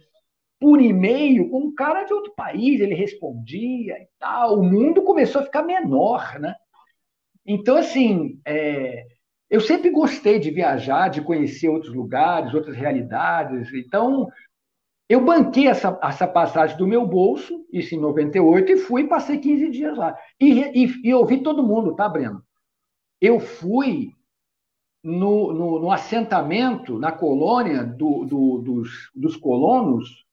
[SPEAKER 3] Por e-mail, com um cara de outro país, ele respondia e tal. O mundo começou a ficar menor, né? Então, assim, é, eu sempre gostei de viajar, de conhecer outros lugares, outras realidades. Então, eu banquei essa, essa passagem do meu bolso, isso em 98, e fui e passei 15 dias lá. E, e, e ouvi todo mundo, tá, Breno? Eu fui no, no, no assentamento, na colônia do, do, dos, dos colonos,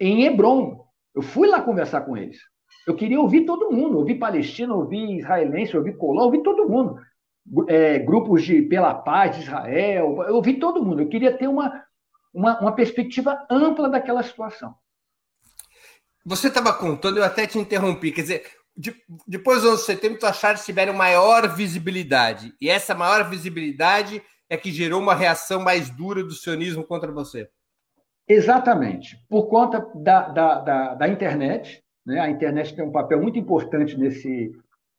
[SPEAKER 3] em Hebron. Eu fui lá conversar com eles. Eu queria ouvir todo mundo, ouvir palestino, ouvir israelense, ouvir colono, ouvir todo mundo. É, grupos de pela paz de Israel, eu ouvi todo mundo. Eu queria ter uma, uma, uma perspectiva ampla daquela situação.
[SPEAKER 2] Você estava contando, eu até te interrompi, quer dizer, de, depois dos anos 70, as Charles tiveram maior visibilidade, e essa maior visibilidade é que gerou uma reação mais dura do sionismo contra você.
[SPEAKER 3] Exatamente, por conta da, da, da, da internet, né? a internet tem um papel muito importante nesse,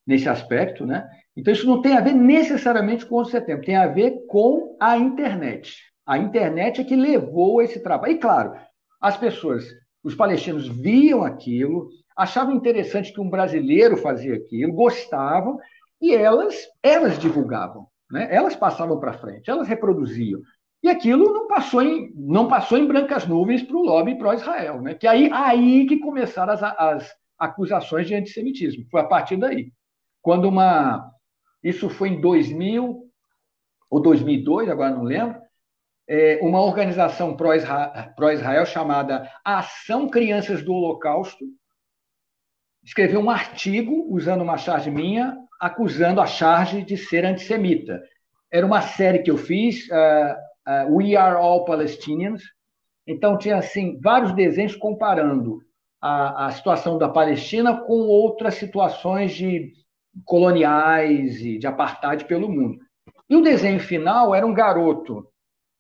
[SPEAKER 3] nesse aspecto, né? Então, isso não tem a ver necessariamente com o setembro, tem a ver com a internet. A internet é que levou esse trabalho. E, claro, as pessoas, os palestinos viam aquilo, achavam interessante que um brasileiro fazia aquilo, gostavam, e elas, elas divulgavam, né? elas passavam para frente, elas reproduziam. E aquilo não passou em, não passou em brancas nuvens para o lobby pró-Israel, né? que aí, aí que começaram as, as acusações de antissemitismo. Foi a partir daí. Quando uma. Isso foi em 2000 ou 2002, agora não lembro é, uma organização pró-Israel chamada Ação Crianças do Holocausto, escreveu um artigo usando uma charge minha, acusando a charge de ser antissemita. Era uma série que eu fiz, uh, uh, We Are All Palestinians. Então, tinha assim, vários desenhos comparando a, a situação da Palestina com outras situações de coloniais e de apartheid pelo mundo. E o desenho final era um garoto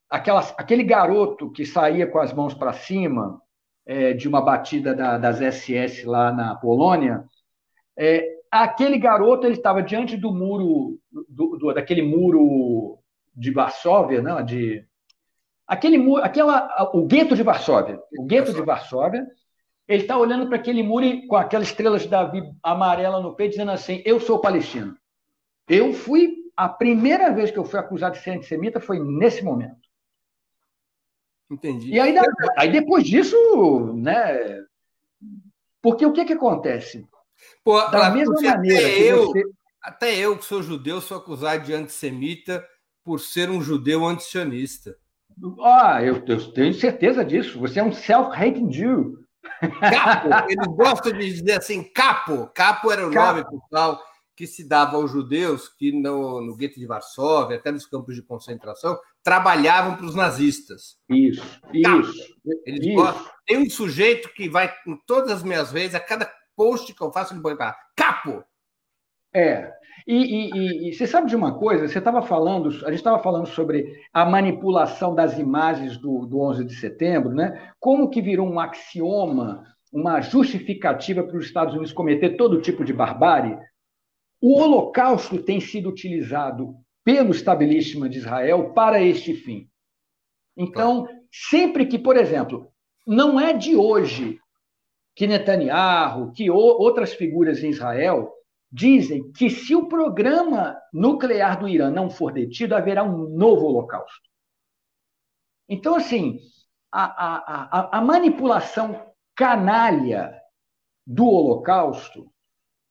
[SPEAKER 3] aquele garoto que saía com as mãos para cima é, de uma batida da, das SS lá na Polônia, é, aquele garoto ele estava diante do muro, do, do, daquele muro de Varsóvia, não, de aquele muro, aquela, o gueto de Varsóvia, o gueto de Varsóvia, ele está olhando para aquele muro com aquela estrela de Davi amarela no peito, dizendo assim: Eu sou palestino. Eu fui, a primeira vez que eu fui acusado de ser antissemita foi nesse momento.
[SPEAKER 2] Entendi.
[SPEAKER 3] E aí, aí depois disso, né? Porque o que, que acontece?
[SPEAKER 2] Pô, da mesma maneira até eu, você... até eu, que sou judeu, sou acusado de antissemita por ser um judeu antisionista.
[SPEAKER 3] Ah, eu, eu tenho certeza disso. Você é um self-hating Jew.
[SPEAKER 2] Capo, eles gostam de dizer assim, capo. Capo era o capo. nome pessoal que se dava aos judeus que no, no gueto de Varsóvia, até nos campos de concentração, trabalhavam para os nazistas.
[SPEAKER 3] Isso, isso.
[SPEAKER 2] Eles isso. Tem um sujeito que vai, em todas as minhas vezes, a cada post que eu faço, ele põe para capo.
[SPEAKER 3] É. E, e, e, você sabe de uma coisa? Você estava falando, a gente estava falando sobre a manipulação das imagens do, do 11 de setembro, né? Como que virou um axioma, uma justificativa para os Estados Unidos cometer todo tipo de barbárie? O Holocausto tem sido utilizado pelo establishment de Israel para este fim. Então, sempre que, por exemplo, não é de hoje que Netanyahu, que outras figuras em Israel dizem que se o programa nuclear do Irã não for detido, haverá um novo holocausto. Então, assim, a, a, a, a manipulação canalha do holocausto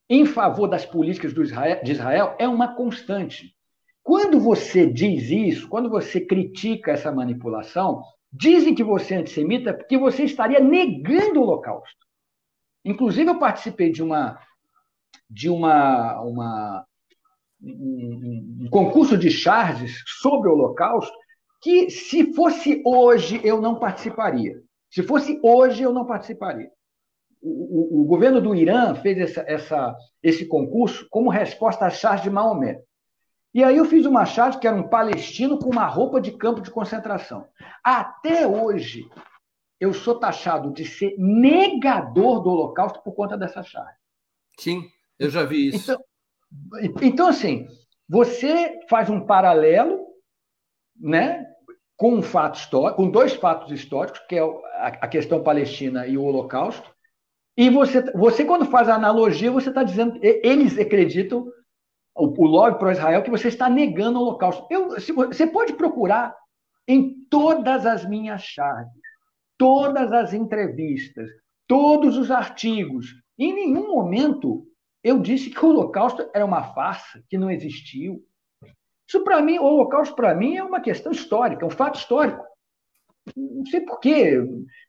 [SPEAKER 3] em favor das políticas Israel, de Israel é uma constante. Quando você diz isso, quando você critica essa manipulação, dizem que você é antissemita porque você estaria negando o Holocausto. Inclusive, eu participei de uma de uma, uma um, um concurso de charges sobre o Holocausto que, se fosse hoje, eu não participaria. Se fosse hoje, eu não participaria. o, o, governo do Irã fez essa, essa, esse concurso como resposta à charge de Maomé. E aí eu fiz uma charge que era um palestino com uma roupa de campo de concentração. Até hoje, eu sou taxado de ser negador do Holocausto por conta dessa charge.
[SPEAKER 2] Sim, eu já vi isso.
[SPEAKER 3] Então, então assim, você faz um paralelo, né, com um fato histórico, com dois fatos históricos, que é a questão palestina e o Holocausto, e você, você quando faz a analogia, você está dizendo, eles acreditam, o, o lobby para Israel, que você está negando o Holocausto. Eu, se, você pode procurar em todas as minhas chaves, todas as entrevistas, todos os artigos. Em nenhum momento eu disse que o Holocausto era uma farsa, que não existiu. Isso, para mim, o Holocausto, para mim, é uma questão histórica, é um fato histórico. Não sei por quê.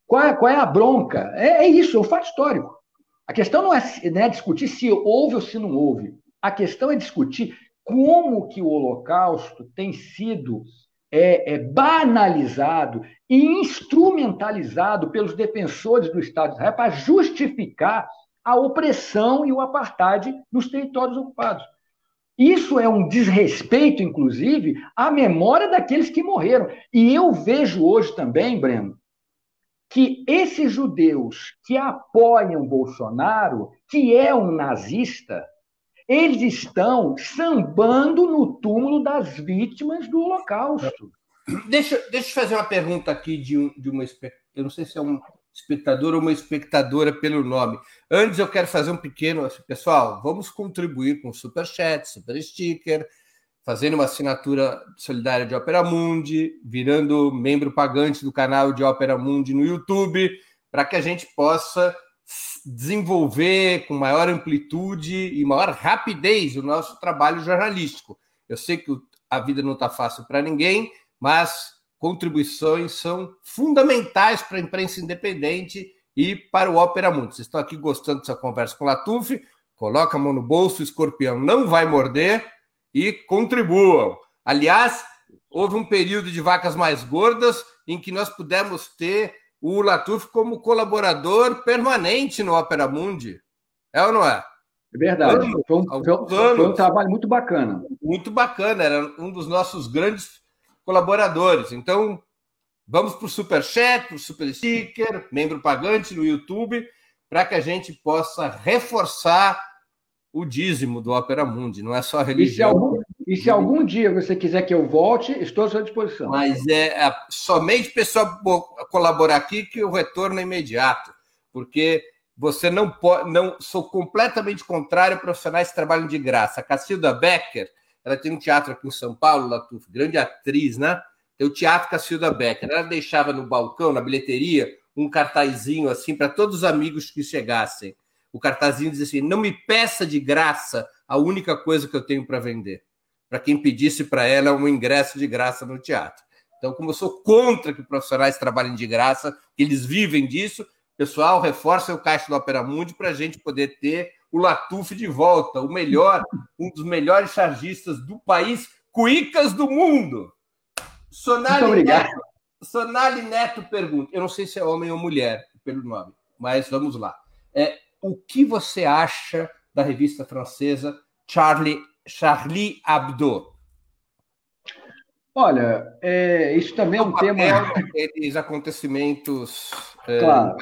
[SPEAKER 3] Qual é, qual é a bronca? É, é, isso, é um fato histórico. A questão não é, não é discutir se houve ou se não houve. A questão é discutir como que o Holocausto tem sido é, é, banalizado e instrumentalizado pelos defensores do Estado de Israel para justificar a opressão e o apartheid nos territórios ocupados. Isso é um desrespeito, inclusive, à memória daqueles que morreram. E eu vejo hoje também, Breno, que esses judeus que apoiam Bolsonaro, que é um nazista, eles estão sambando no túmulo das vítimas do Holocausto.
[SPEAKER 2] Deixa, deixa eu fazer uma pergunta aqui de, um, de uma. Eu não sei se é um espectador ou uma espectadora pelo nome. Antes, eu quero fazer um pequeno. Pessoal, vamos contribuir com super chat, super sticker, fazendo uma assinatura solidária de Opera Mundi, virando membro pagante do canal de Opera Mundi no YouTube, para que a gente possa desenvolver com maior amplitude e maior rapidez o nosso trabalho jornalístico. Eu sei que a vida não está fácil para ninguém, mas contribuições são fundamentais para a imprensa independente e para o Ópera Mundo. Vocês estão aqui gostando dessa conversa com o Latuf? Coloca a mão no bolso, o escorpião não vai morder e contribuam. Aliás, houve um período de vacas mais gordas em que nós pudemos ter o Latuf como colaborador permanente no Opera Mundi. É ou não é?
[SPEAKER 3] É verdade. Foi um, foi um, trabalho muito bacana.
[SPEAKER 2] Muito bacana, era um dos nossos grandes colaboradores. Então, vamos para o Super Chat, para o Super Sticker, membro pagante no YouTube, para que a gente possa reforçar o dízimo do Opera Mundi, não é só a religião.
[SPEAKER 3] E se algum, e se algum dia você quiser que eu volte, estou à sua disposição.
[SPEAKER 2] Mas é, é somente pessoal colaborar aqui que o retorno é imediato, porque você não pode, não sou completamente contrário a profissionais que trabalham de graça. A Cacilda Becker, ela tem um teatro aqui em São Paulo, Latuf, grande atriz, né? Tem o Teatro Cacilda Becker. Ela deixava no balcão, na bilheteria, um cartazinho assim para todos os amigos que chegassem. O cartazinho dizia assim: não me peça de graça a única coisa que eu tenho para vender para quem pedisse para ela um ingresso de graça no teatro. Então, como eu sou contra que profissionais trabalhem de graça, que eles vivem disso, pessoal, reforça o caixa do Opera Mundi para a gente poder ter o Latuf de volta, o melhor, um dos melhores chargistas do país, cuicas do mundo. Sonali Neto, Sonali Neto pergunta, eu não sei se é homem ou mulher pelo nome, mas vamos lá. É, o que você acha da revista francesa Charlie Charlie Hebdo?
[SPEAKER 3] Olha, é, isso também é um tema.
[SPEAKER 2] Aqueles acontecimentos.
[SPEAKER 3] É, claro.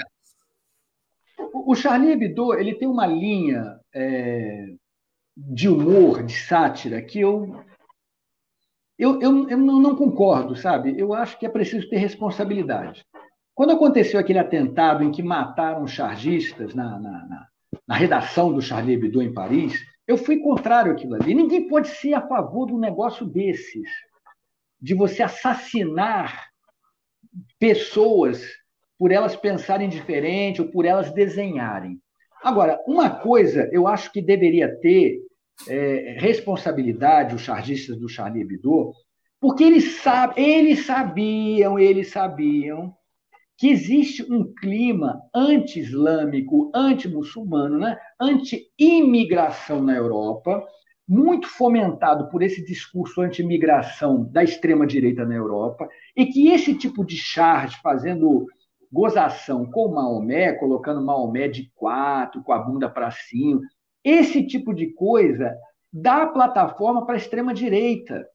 [SPEAKER 3] O Charlie Hebdo ele tem uma linha é, de humor, de sátira, que eu, eu, eu, eu não concordo, sabe? Eu acho que é preciso ter responsabilidade. Quando aconteceu aquele atentado em que mataram chargistas na, na, na, na redação do Charlie Hebdo em Paris, eu fui contrário àquilo ali. Ninguém pode ser a favor de um negócio desses, de você assassinar pessoas por elas pensarem diferente ou por elas desenharem. Agora, uma coisa eu acho que deveria ter é, responsabilidade os chargistas do Charlie Hebdo, porque eles, sab eles sabiam, eles sabiam que existe um clima anti-islâmico, anti-muçulmano, né? anti-imigração na Europa, muito fomentado por esse discurso anti-imigração da extrema-direita na Europa, e que esse tipo de charge, fazendo gozação com Maomé, colocando Maomé de quatro, com a bunda para cima. Esse tipo de coisa dá plataforma para a extrema-direita.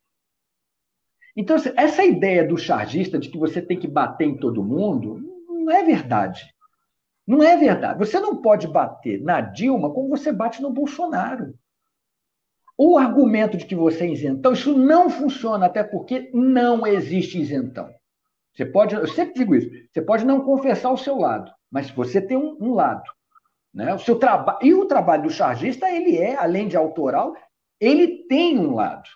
[SPEAKER 3] Então, essa ideia do chargista de que você tem que bater em todo mundo, não é verdade. Não é verdade. Você não pode bater na Dilma como você bate no Bolsonaro. O argumento de que você é isentão, isso não funciona, até porque não existe isentão. Você pode, eu sempre digo isso, você pode não confessar o seu lado, mas você tem um, um lado. Né? O seu trabalho e o trabalho do chargista, ele é, além de autoral, ele tem um lado.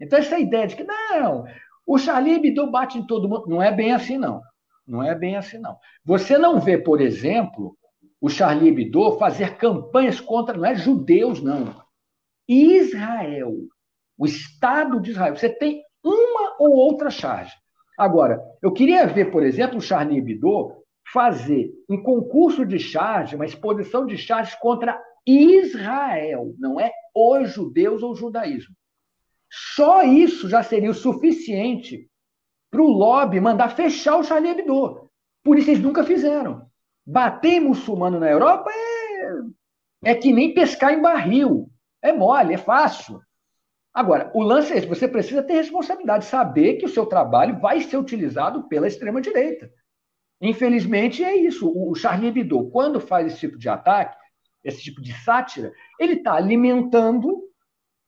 [SPEAKER 3] Então, essa ideia de que, não, o Charlie Hebdo bate em todo mundo, não é bem assim, não. Não é bem assim, não. Você não vê, por exemplo, o Charlie Hebdo fazer campanhas contra, não é judeus, não. Israel, o Estado de Israel. Você tem uma ou outra charge. Agora, eu queria ver, por exemplo, o Charlie Hebdo fazer um concurso de charge, uma exposição de charges contra Israel, não é os judeus ou o judaísmo. Só isso já seria o suficiente para o lobby mandar fechar o Charlie Hebdo. Por isso eles nunca fizeram. Bater muçulmano na Europa é, é que nem pescar em barril. É mole, é fácil. Agora, o lance é esse: você precisa ter responsabilidade, saber que o seu trabalho vai ser utilizado pela extrema-direita. Infelizmente, é isso. O Charlie Hebdo, quando faz esse tipo de ataque, esse tipo de sátira, ele está alimentando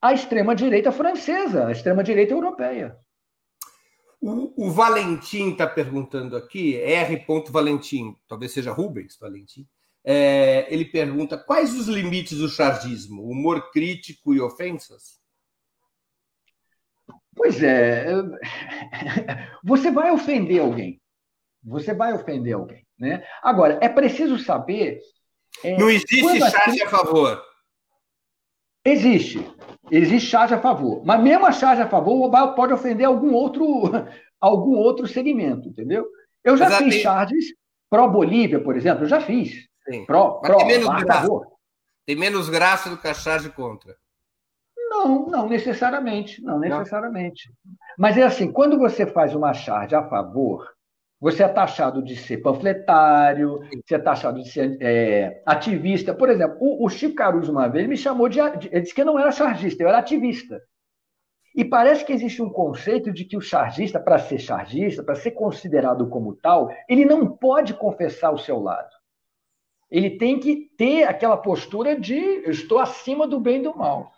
[SPEAKER 3] a extrema-direita francesa, a extrema-direita europeia.
[SPEAKER 2] O, o Valentim está perguntando aqui, R. Valentim, talvez seja Rubens Valentim, é, ele pergunta quais os limites do chargismo? Humor crítico e ofensas?
[SPEAKER 3] Pois é, [laughs] você vai ofender alguém. Você vai ofender alguém. Né? Agora, é preciso saber.
[SPEAKER 2] É, Não existe charge a favor.
[SPEAKER 3] Existe. Existe charge a favor. Mas mesmo a charge a favor pode ofender algum outro, [laughs] algum outro segmento, entendeu? Eu já Exatamente. fiz charges pró-Bolívia, por exemplo, eu já fiz.
[SPEAKER 2] Sim. Pró, pró, tem menos graça. Tem menos graça do que a charge contra.
[SPEAKER 3] Não, não necessariamente. Não necessariamente. Não. Mas é assim, quando você faz uma charge a favor, você é taxado de ser panfletário, você é taxado de ser é, ativista. Por exemplo, o, o, Chico Caruso, uma vez, me chamou de. Ele disse que eu não era chargista, eu era ativista. E parece que existe um conceito de que o chargista, para ser chargista, para ser considerado como tal, ele não pode confessar o seu lado. Ele tem que ter aquela postura de eu estou acima do bem e do mal.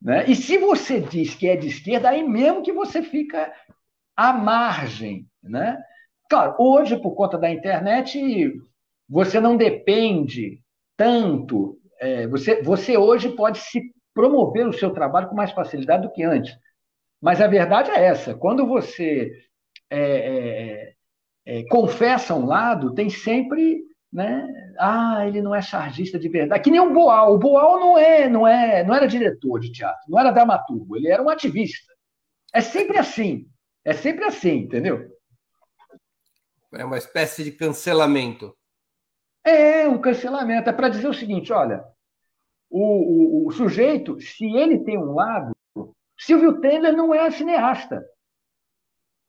[SPEAKER 3] Né? E se você diz que é de esquerda, aí mesmo que você fica à margem. Né? Claro, hoje, por conta da internet, você não depende tanto. É, você, você hoje pode se promover o seu trabalho com mais facilidade do que antes. Mas a verdade é essa: quando você é, é, é confessa um lado, tem sempre né? Ah, ele não é chargista de verdade. Que nem o Boal. O Boal não é, não é, não era diretor de teatro, não era dramaturgo, ele era um ativista. É sempre assim. É sempre assim, entendeu?
[SPEAKER 2] É uma espécie de cancelamento.
[SPEAKER 3] É, um cancelamento. É para dizer o seguinte: olha, o, o, o, sujeito, se ele tem um lado, Silvio Tender não é cineasta.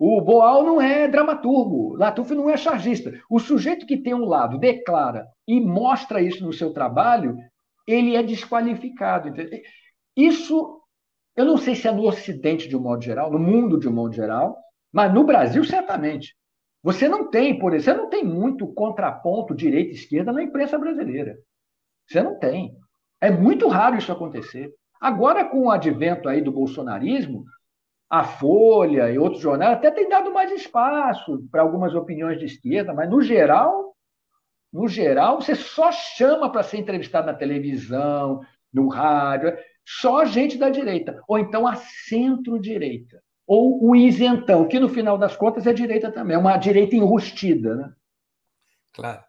[SPEAKER 3] O Boal não é dramaturgo, Latuf não é chargista. O sujeito que tem um lado, declara e mostra isso no seu trabalho, ele é desqualificado. Entendeu? Isso, eu não sei se é no Ocidente de um modo geral, no mundo de um modo geral, mas no Brasil, certamente. Você não tem, por exemplo, você não tem muito contraponto direita e esquerda na imprensa brasileira. Você não tem. É muito raro isso acontecer. Agora, com o advento aí do bolsonarismo, a Folha e outros jornais até têm dado mais espaço para algumas opiniões de esquerda, mas no geral, no geral, você só chama para ser entrevistado na televisão, no rádio, só gente da direita, ou então a centro-direita, ou o isentão, que no final das contas é direita também, é uma direita enrustida, né?
[SPEAKER 2] Claro.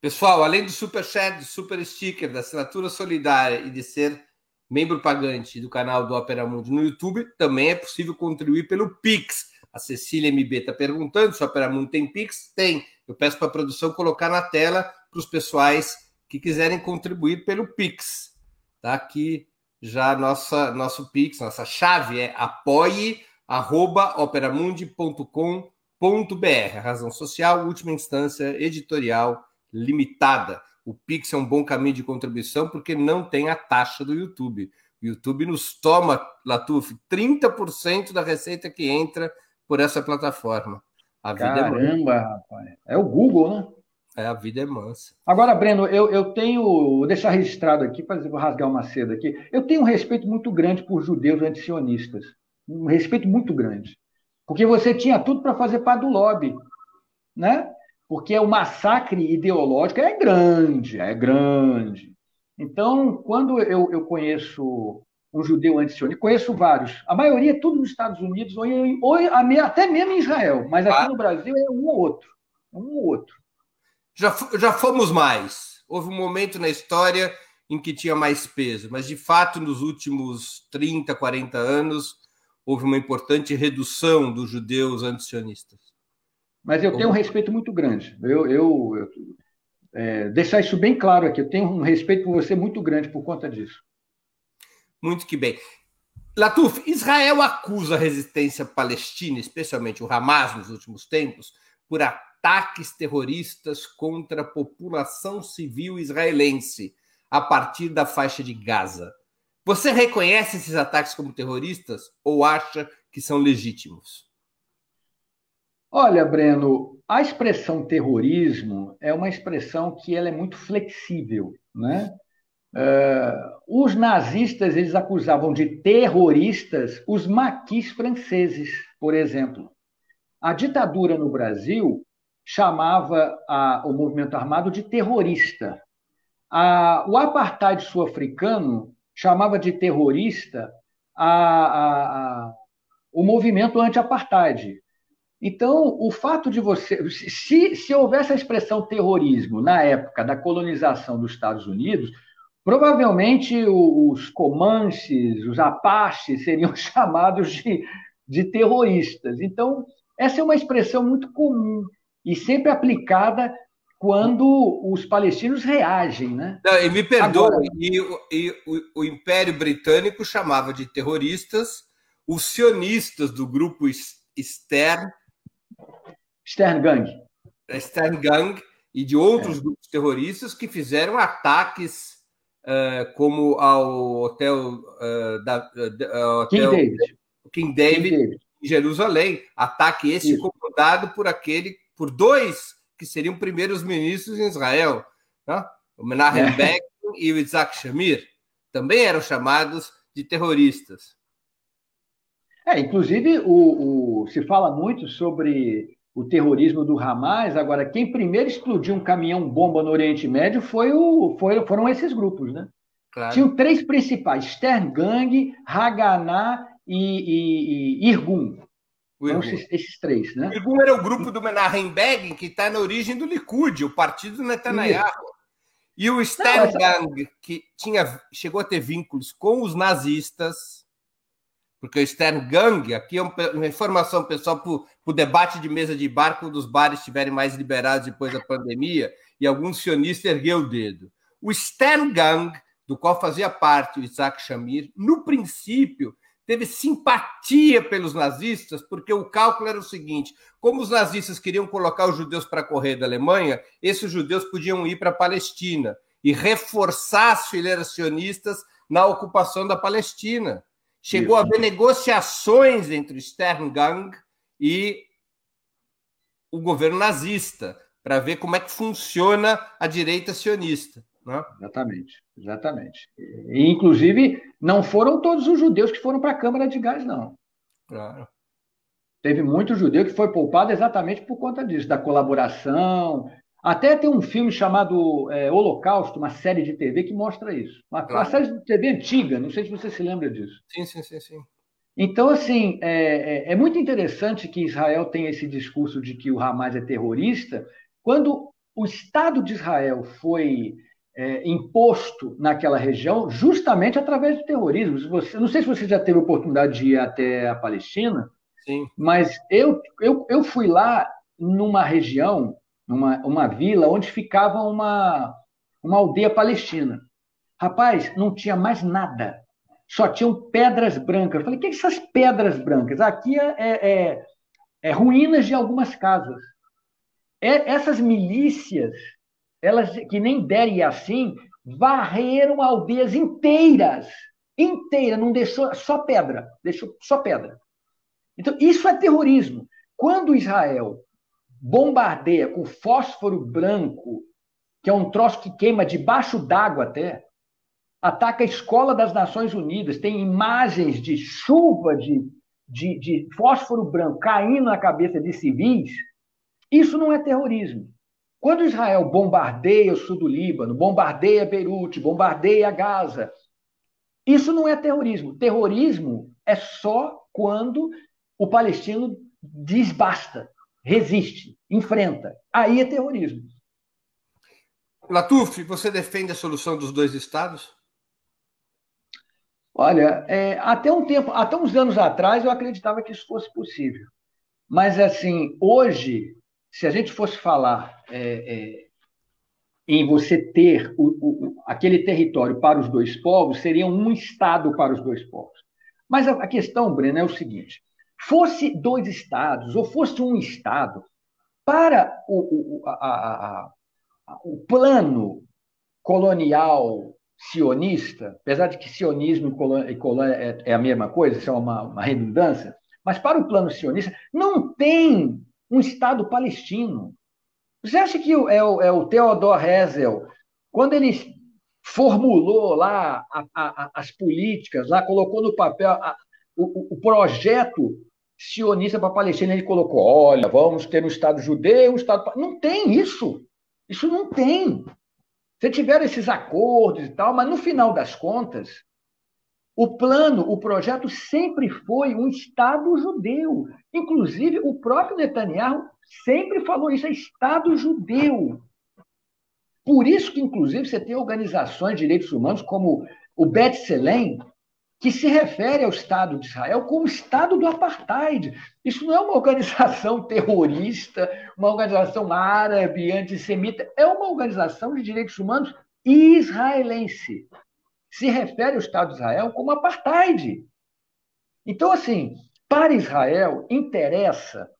[SPEAKER 2] Pessoal, além do super chat, do super sticker, da assinatura solidária e de ser membro pagante do canal do Opera Mundi no YouTube, também é possível contribuir pelo Pix. A Cecília MB está perguntando se o Opera Mundi tem Pix. Tem. Eu peço para a produção colocar na tela para os pessoais que quiserem contribuir pelo Pix. Tá aqui já nossa nosso Pix, nossa chave é apoie@operamundi.com.br. Razão social, última instância editorial limitada. O Pix é um bom caminho de contribuição porque não tem a taxa do YouTube. O YouTube nos toma, Latuf, 30% da receita que entra por essa plataforma.
[SPEAKER 3] A vida é Caramba, é rapaz. É o Google, né?
[SPEAKER 2] É, a vida é mansa.
[SPEAKER 3] Agora, Breno, eu, eu tenho. Vou deixar registrado aqui, para vou rasgar uma seda aqui. Eu tenho um respeito muito grande por judeus antisionistas. Um respeito muito grande. Porque você tinha tudo para fazer parte do lobby. Né? Porque o massacre ideológico é grande, é grande. Então, quando eu, eu conheço um judeu antisionista, conheço vários, a maioria é tudo nos Estados Unidos, ou, ou até mesmo em Israel, mas aqui ah. no Brasil é um ou outro. Um ou outro.
[SPEAKER 2] Já, já fomos mais. Houve um momento na história em que tinha mais peso, mas de fato, nos últimos 30, 40 anos, houve uma importante redução dos judeus antisionistas.
[SPEAKER 3] Mas eu tenho um respeito muito grande. Eu, eu, eu é, deixar isso bem claro aqui. Eu tenho um respeito por você muito grande por conta disso.
[SPEAKER 2] Muito que bem. Latuf, Israel acusa a resistência palestina, especialmente o Hamas nos últimos tempos, por ataques terroristas contra a população civil israelense a partir da faixa de Gaza. Você reconhece esses ataques como terroristas ou acha que são legítimos?
[SPEAKER 3] Olha, Breno, a expressão terrorismo é uma expressão que ela é muito flexível, né? Uh, os nazistas eles acusavam de terroristas os maquis franceses, por exemplo. A ditadura no Brasil chamava a, o movimento armado de terrorista. A, o apartheid sul-africano chamava de terrorista a, o movimento anti-apartheid. Então, o fato de você. Se, se houvesse a expressão terrorismo na época da colonização dos Estados Unidos, provavelmente os Comanches, os Apaches seriam [laughs] chamados de, de terroristas. Então, essa é uma expressão muito comum e sempre aplicada quando os palestinos reagem, né?
[SPEAKER 2] Não, e me perdoe, Agora... e, e o, o, Império Britânico chamava de terroristas os sionistas do grupo Stern
[SPEAKER 3] Stern Gang.
[SPEAKER 2] Stern Gang e de outros é. grupos terroristas que fizeram ataques uh, como ao hotel, uh, da, uh, hotel King David, King David, King David. em Jerusalém. Ataque esse Isso. comandado por aquele, por dois que seriam primeiros ministros em Israel, né? o Menachem é. Begin e o Isaac Shamir. Também eram chamados de terroristas.
[SPEAKER 3] É, inclusive, o, o, se fala muito sobre o terrorismo do Hamas. Agora, quem primeiro explodiu um caminhão-bomba no Oriente Médio foi o, foi, foram esses grupos, né? Claro. Tinham três principais: Stern Gang, Haganah e, e, e Irgun. Então, esses, esses, três, né?
[SPEAKER 2] O Irgun era o grupo do Menachem Begin, que está na origem do Likud, o partido do Netanyahu. E o Stern Gang, que tinha, chegou a ter vínculos com os nazistas, porque o Stern Gang, aqui é uma informação pessoal para o debate de mesa de bar, quando os bares estiverem mais liberados depois da pandemia, e algum sionista ergueu o dedo. O Stern Gang, do qual fazia parte o Isaac Shamir, no princípio teve simpatia pelos nazistas, porque o cálculo era o seguinte: como os nazistas queriam colocar os judeus para correr da Alemanha, esses judeus podiam ir para a Palestina e reforçar as fileiras sionistas na ocupação da Palestina. Chegou Isso. a haver negociações entre o Stern Gang e o governo nazista para ver como é que funciona a direita sionista. Né?
[SPEAKER 3] Exatamente, exatamente. E, inclusive, não foram todos os judeus que foram para a Câmara de Gás, não. Claro. Teve muito judeu que foi poupado exatamente por conta disso, da colaboração, até tem um filme chamado é, Holocausto, uma série de TV que mostra isso. Uma, claro. uma, série de TV antiga, não sei se você se lembra disso.
[SPEAKER 2] Sim, sim, sim, sim.
[SPEAKER 3] Então, assim, é, é, é muito interessante que Israel tenha esse discurso de que o Hamas é terrorista, quando o Estado de Israel foi é, imposto naquela região justamente através do terrorismo. Você, não sei se você já teve a oportunidade de ir até a Palestina, Sim. mas eu, eu, eu fui lá numa região numa uma vila onde ficava uma, uma aldeia palestina. Rapaz, não tinha mais nada. Só tinham pedras brancas. Eu falei, o que é essas pedras brancas? Aqui é, é, é, é, ruínas de algumas casas. É, essas milícias, elas que nem derem assim, varreram aldeias inteiras, inteira, não deixou só pedra, deixou só pedra. Então, isso é terrorismo. Quando Israel bombardeia com fósforo branco, que é um troço que queima debaixo d'água até, ataca a escola das Nações Unidas, tem imagens de chuva de, de, de fósforo branco caindo na cabeça de civis, isso não é terrorismo. Quando Israel bombardeia o sul do Líbano, bombardeia Beirute, bombardeia Gaza, isso não é terrorismo. Terrorismo é só quando o palestino diz basta, resiste, enfrenta. Aí é terrorismo.
[SPEAKER 2] Latuf, você defende a solução dos dois estados?
[SPEAKER 3] Olha, é, até um tempo, até uns anos atrás, eu acreditava que isso fosse possível. Mas, assim, hoje, se a gente fosse falar é, é, em você ter o, o, aquele território para os dois povos, seria um Estado para os dois povos. Mas a, a questão, Breno, é o seguinte: fosse dois Estados ou fosse um Estado, para o, a, a, o plano colonial sionista, apesar de que sionismo e colônia é, é a mesma coisa, isso é uma, uma redundância, mas para o plano sionista não tem um Estado palestino. Você acha que é o, é o Theodor Herzl, quando ele formulou lá a, a, as políticas, lá colocou no papel o, o, projeto sionista para a Palestina, ele colocou: olha, vamos ter um Estado judeu, um Estado. Não tem isso. Isso não tem. Você tiveram esses acordos e tal, mas no final das contas, o plano, o projeto sempre foi um Estado judeu. Inclusive, o próprio Netanyahu sempre falou isso, é Estado judeu. Por isso que, inclusive, você tem organizações de direitos humanos como o Bet Selem, que se refere ao Estado de Israel como Estado do apartheid. Isso não é uma organização [laughs] terrorista, uma organização árabe, antissemita, é uma organização de direitos humanos israelense. Se refere ao Estado de Israel como apartheid. Então, assim, para Israel interessa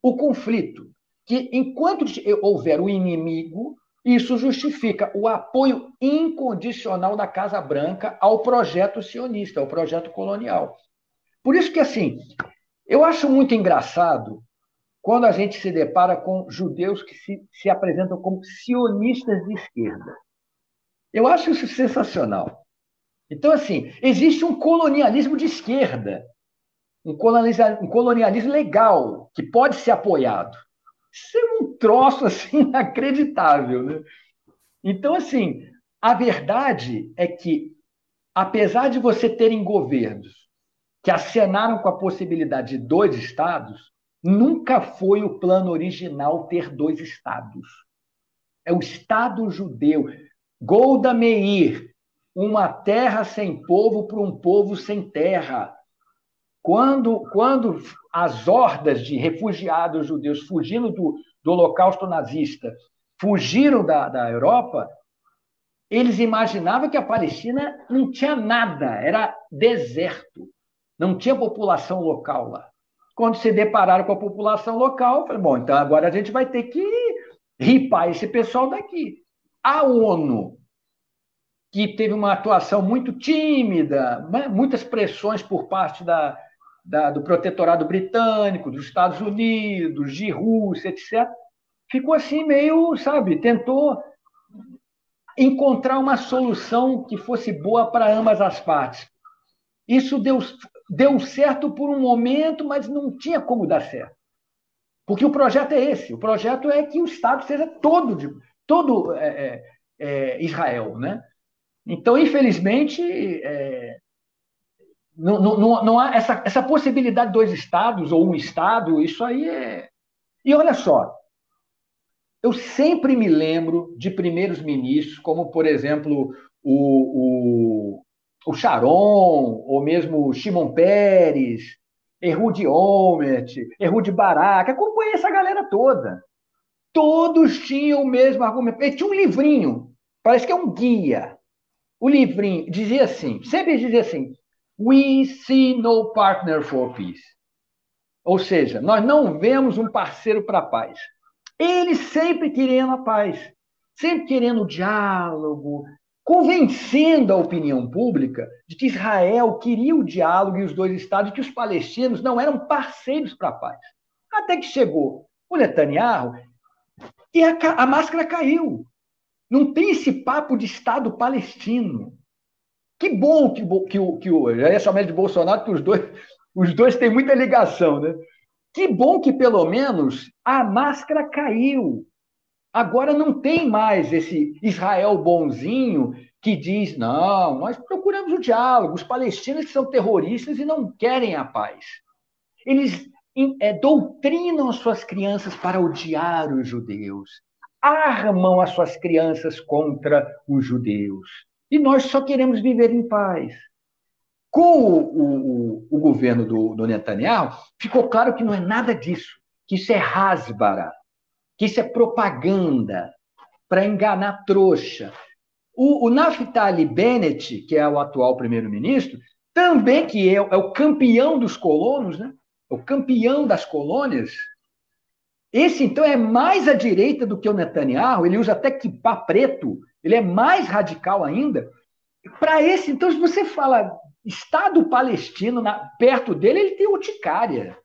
[SPEAKER 3] o conflito, que enquanto houver o inimigo, isso justifica o apoio incondicional da Casa Branca ao projeto sionista, ao projeto colonial. Por isso que, assim, eu acho muito engraçado quando a gente se depara com judeus que se, se apresentam como sionistas de esquerda. Eu acho isso sensacional. Então, assim, existe um colonialismo de esquerda, um colonialismo legal, que pode ser apoiado. É um troço assim [laughs] inacreditável, né? Então, assim, a verdade é que, apesar de você terem governos que acenaram com a possibilidade de dois estados, nunca foi o plano original ter dois estados. É o Estado judeu. Golda Meir, uma terra sem povo para um povo sem terra. Quando, quando as hordas de refugiados judeus fugindo do, do Holocausto nazista fugiram da, da Europa, eles imaginavam que a Palestina não tinha nada, era deserto, não tinha população local lá. Quando se depararam com a população local, falaram, bom, então agora a gente vai ter que ripar esse pessoal daqui. A ONU, que teve uma atuação muito tímida, né, muitas pressões por parte da, da, do protetorado britânico, dos Estados Unidos, de Rússia, etc., ficou assim meio, sabe, tentou encontrar uma solução que fosse boa para ambas as partes. Isso deu, deu certo por um momento, mas não tinha como dar certo. Porque o projeto é esse: o projeto é que o Estado seja todo, de, todo é, é, é Israel. Né? Então, infelizmente, é, não, não, não há essa, essa possibilidade de dois estados ou um estado, isso aí é. E olha só, eu sempre me lembro de primeiros ministros, como, por exemplo, o, o, o Sharon, ou mesmo Shimon Peres, Ehud Olmert, Ehud Barak, acompanhei essa galera toda. Todos tinham o mesmo argumento. E tinha um livrinho, parece que é um guia. O livrinho dizia assim, sempre dizia assim, We see no partner for peace. Ou seja, nós não vemos um parceiro para a paz. Eles sempre querendo a paz, sempre querendo o diálogo, convencendo a opinião pública de que Israel queria o diálogo e os dois estados, que os palestinos não eram parceiros para a paz. Até que chegou o Netanyahu e a, a máscara caiu. Não tem esse papo de Estado palestino. Que bom que, que, o, que o. Já ia chamar de Bolsonaro, que os dois, os dois têm muita ligação, né? Que bom que, pelo menos, a máscara caiu. Agora não tem mais esse Israel bonzinho que diz: não, nós procuramos o diálogo, os palestinos são terroristas e não querem a paz. Eles é, doutrinam as suas crianças para odiar os judeus, armam as suas crianças contra os judeus. E nós só queremos viver em paz. Com o, o, o governo do, do Netanyahu, ficou claro que não é nada disso, que isso é rasbara, que isso é propaganda para enganar trouxa. O, o Naftali Bennett, que é o atual primeiro-ministro, também que é, é, o campeão dos colonos, né? É o campeão das colônias. Esse, então, é mais à direita do que o Netanyahu, ele usa até kippah preto, ele é mais radical ainda. Para esse, então, se você fala Estado palestino na, perto dele, ele tem urticária.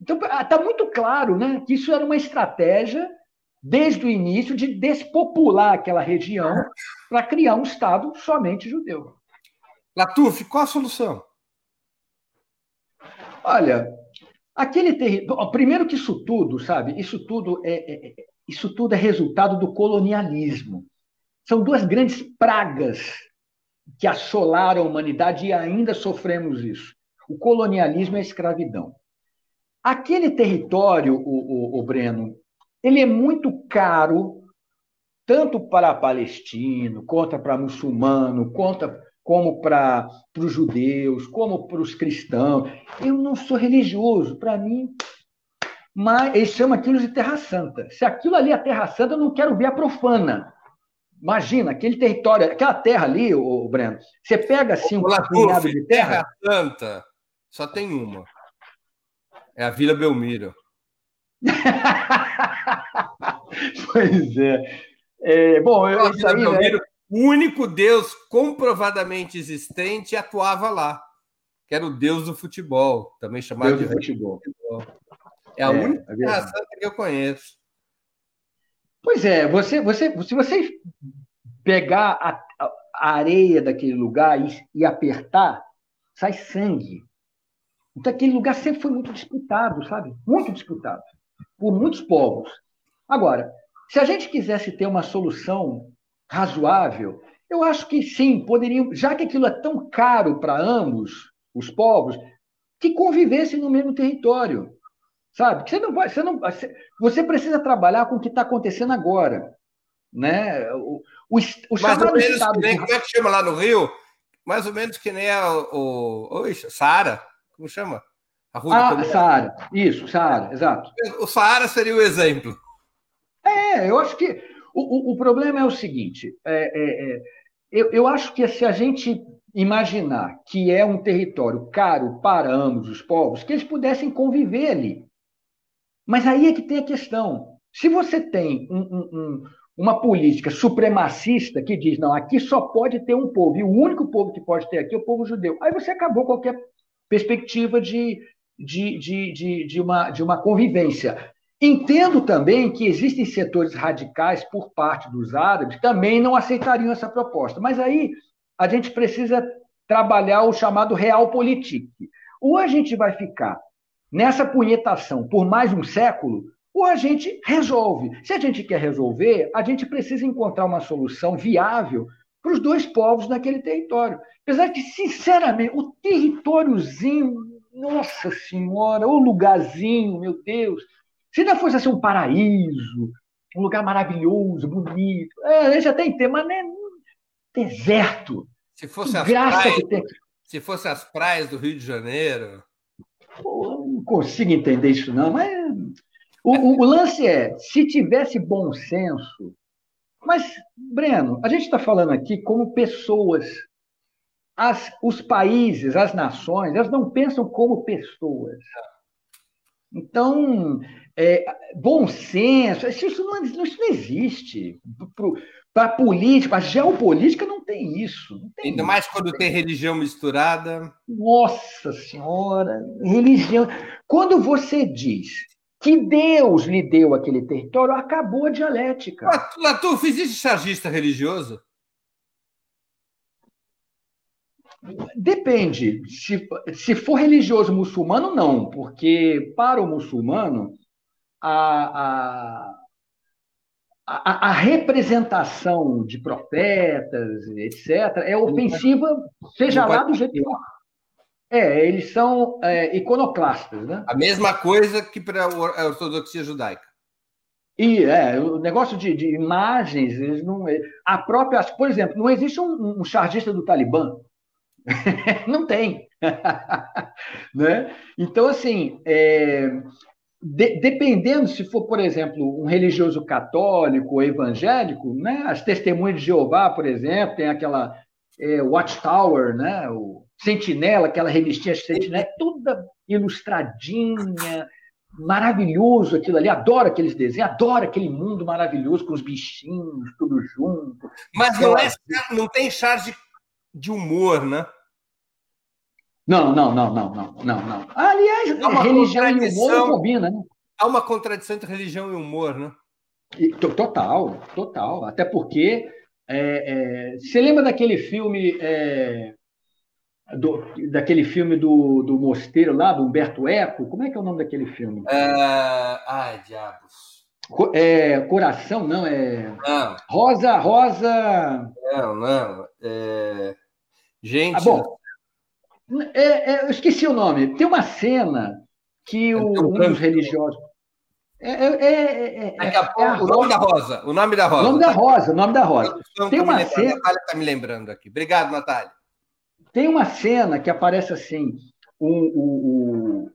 [SPEAKER 3] Então, está muito claro né, que isso era uma estratégia, desde o início, de despopular aquela região para criar um Estado somente judeu.
[SPEAKER 2] Latuf, qual a solução?
[SPEAKER 3] Olha, aquele território. Primeiro que isso tudo, sabe? Isso tudo é, é, é, isso tudo é resultado do colonialismo. São duas grandes pragas que assolaram a humanidade e ainda sofremos isso: o colonialismo e a escravidão. Aquele território, o, o, o Breno, ele é muito caro, tanto para palestino, quanto para muçulmano, quanto, como para os judeus, como para os cristãos. Eu não sou religioso, para mim, mas eles chamam aquilo de Terra Santa. Se aquilo ali é Terra Santa, eu não quero ver a profana. Imagina, aquele território, aquela terra ali, o Breno, você pega assim um punhado de terra.
[SPEAKER 2] Terra Santa, só tem uma. É a Vila Belmiro. [laughs]
[SPEAKER 3] pois é. é bom, eu, a Vila aí, né? Belmiro,
[SPEAKER 2] né? o único Deus comprovadamente existente atuava lá, que era o Deus do futebol, também chamado
[SPEAKER 3] Deus de futebol. futebol.
[SPEAKER 2] É a é, única é santa que eu conheço.
[SPEAKER 3] Pois é, você, você, se você pegar a, a areia daquele lugar e, e, apertar, sai sangue. Então aquele lugar sempre foi muito disputado, sabe? Muito disputado por muitos povos. Agora, se a gente quisesse ter uma solução razoável, eu acho que sim, poderiam, já que aquilo é tão caro para ambos os povos, que convivessem no mesmo território. Sabe? Que você não vai, você não, você precisa trabalhar com o que está acontecendo agora, né? O, o, o
[SPEAKER 2] chamado menos estado nem, como é que chama lá no Rio? Mais ou menos que nem a, o, o Saara, como chama?
[SPEAKER 3] A rua ah, Saara, isso, Saara, exato.
[SPEAKER 2] O Saara seria o exemplo.
[SPEAKER 3] É, eu acho que o, o, o problema é o seguinte: é, é, é, eu, eu acho que se a gente imaginar que é um território caro para ambos os povos, que eles pudessem conviver ali. Mas aí é que tem a questão. Se você tem um, um, uma política supremacista que diz, não, aqui só pode ter um povo, e o único povo que pode ter aqui é o povo judeu, aí você acabou qualquer perspectiva de, de, de, de, de, uma, de uma convivência. Entendo também que existem setores radicais por parte dos árabes que também não aceitariam essa proposta, mas aí a gente precisa trabalhar o chamado realpolitik. Ou a gente vai ficar nessa punhetação por mais um século, ou a gente resolve. Se a gente quer resolver, a gente precisa encontrar uma solução viável para os dois povos naquele território. Apesar de, sinceramente, o territóriozinho, nossa senhora, o lugarzinho, meu Deus, se não fosse assim um paraíso, um lugar maravilhoso, bonito, é, a gente até entende, mas não é deserto.
[SPEAKER 2] Se fosse, as praias, se fosse as praias do Rio de Janeiro.
[SPEAKER 3] Pô, não consigo entender isso, não, mas o, o, lance é, se tivesse bom senso. Mas, Breno, a gente está falando aqui como pessoas. As, os países, as nações, elas não pensam como pessoas. Então, é, bom senso, isso não, isso não existe. Para a política, a geopolítica não tem isso. Não tem
[SPEAKER 2] Ainda
[SPEAKER 3] isso.
[SPEAKER 2] mais quando tem religião misturada.
[SPEAKER 3] Nossa Senhora, religião. Quando você diz que Deus lhe deu aquele território, acabou a dialética.
[SPEAKER 2] Latuf, existe chargista religioso?
[SPEAKER 3] Depende. Se, se for religioso muçulmano, não, porque para o muçulmano a, a, a, representação de profetas, etc., é ofensiva, seja lá do jeito que for. É, eles são é, iconoclastas, né?
[SPEAKER 2] A mesma coisa que para a ortodoxia judaica.
[SPEAKER 3] E é, o negócio de, de imagens, eles não. A própria. Por exemplo, não existe um, um chargista do Talibã. [laughs] não tem. [laughs] né? Então, assim, é, de, dependendo se for, por exemplo, um religioso católico ou evangélico, né? As testemunhas de Jeová, por exemplo, tem aquela é, Watchtower, né? O Sentinela, aquela revistinha Sentinela, é toda ilustradinha, maravilhoso aquilo ali. Adoro aqueles desenhos, adoro aquele mundo maravilhoso com os bichinhos, tudo junto.
[SPEAKER 2] Mas não, é, não tem charge de humor, né?
[SPEAKER 3] Não, não, não, não, não, não, não. Aliás, religião e humor não combina, né?
[SPEAKER 2] Há uma contradição entre religião e humor, né?
[SPEAKER 3] E, total, total. Até porque é, é, você lembra daquele filme é, do, daquele filme do, do Mosteiro lá, do Humberto Eco? Como é que é o nome daquele filme?
[SPEAKER 2] ai, diabos.
[SPEAKER 3] É, coração, não, é.
[SPEAKER 2] Não.
[SPEAKER 3] Rosa, Rosa.
[SPEAKER 2] Não, não. É... Gente.
[SPEAKER 3] Ah, bom, é, é, eu esqueci o nome. Tem uma cena que o, um dos religiosos.
[SPEAKER 2] É, é, Daqui a pouco, o nome da Rosa. O nome da Rosa.
[SPEAKER 3] O nome da Rosa, o nome da Rosa. Tem uma cena.
[SPEAKER 2] A Natália está me lembrando aqui. Obrigado, Natália.
[SPEAKER 3] Tem uma cena que aparece assim: um, um,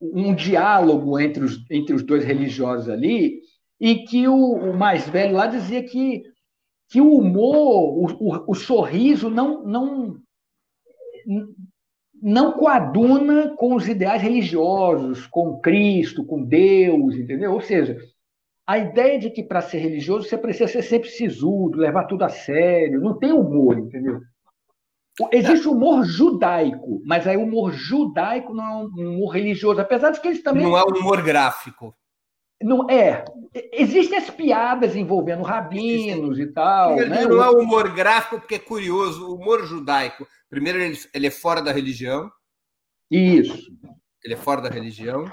[SPEAKER 3] um diálogo entre os, entre os dois religiosos ali, e que o, o mais velho lá dizia que, que o humor, o, o, o sorriso não, não não coaduna com os ideais religiosos, com Cristo, com Deus, entendeu? Ou seja, a ideia de que para ser religioso você precisa ser sempre sisudo, levar tudo a sério, não tem humor, entendeu? Existe humor judaico, mas aí o humor judaico não é um humor religioso, apesar de que eles também.
[SPEAKER 2] Não é um humor gráfico.
[SPEAKER 3] Não é. Existem as piadas envolvendo rabinos e tal.
[SPEAKER 2] Ele
[SPEAKER 3] né?
[SPEAKER 2] não é humor gráfico, porque é curioso. O humor judaico, primeiro, ele, ele é fora da religião.
[SPEAKER 3] Isso.
[SPEAKER 2] Ele é fora da religião.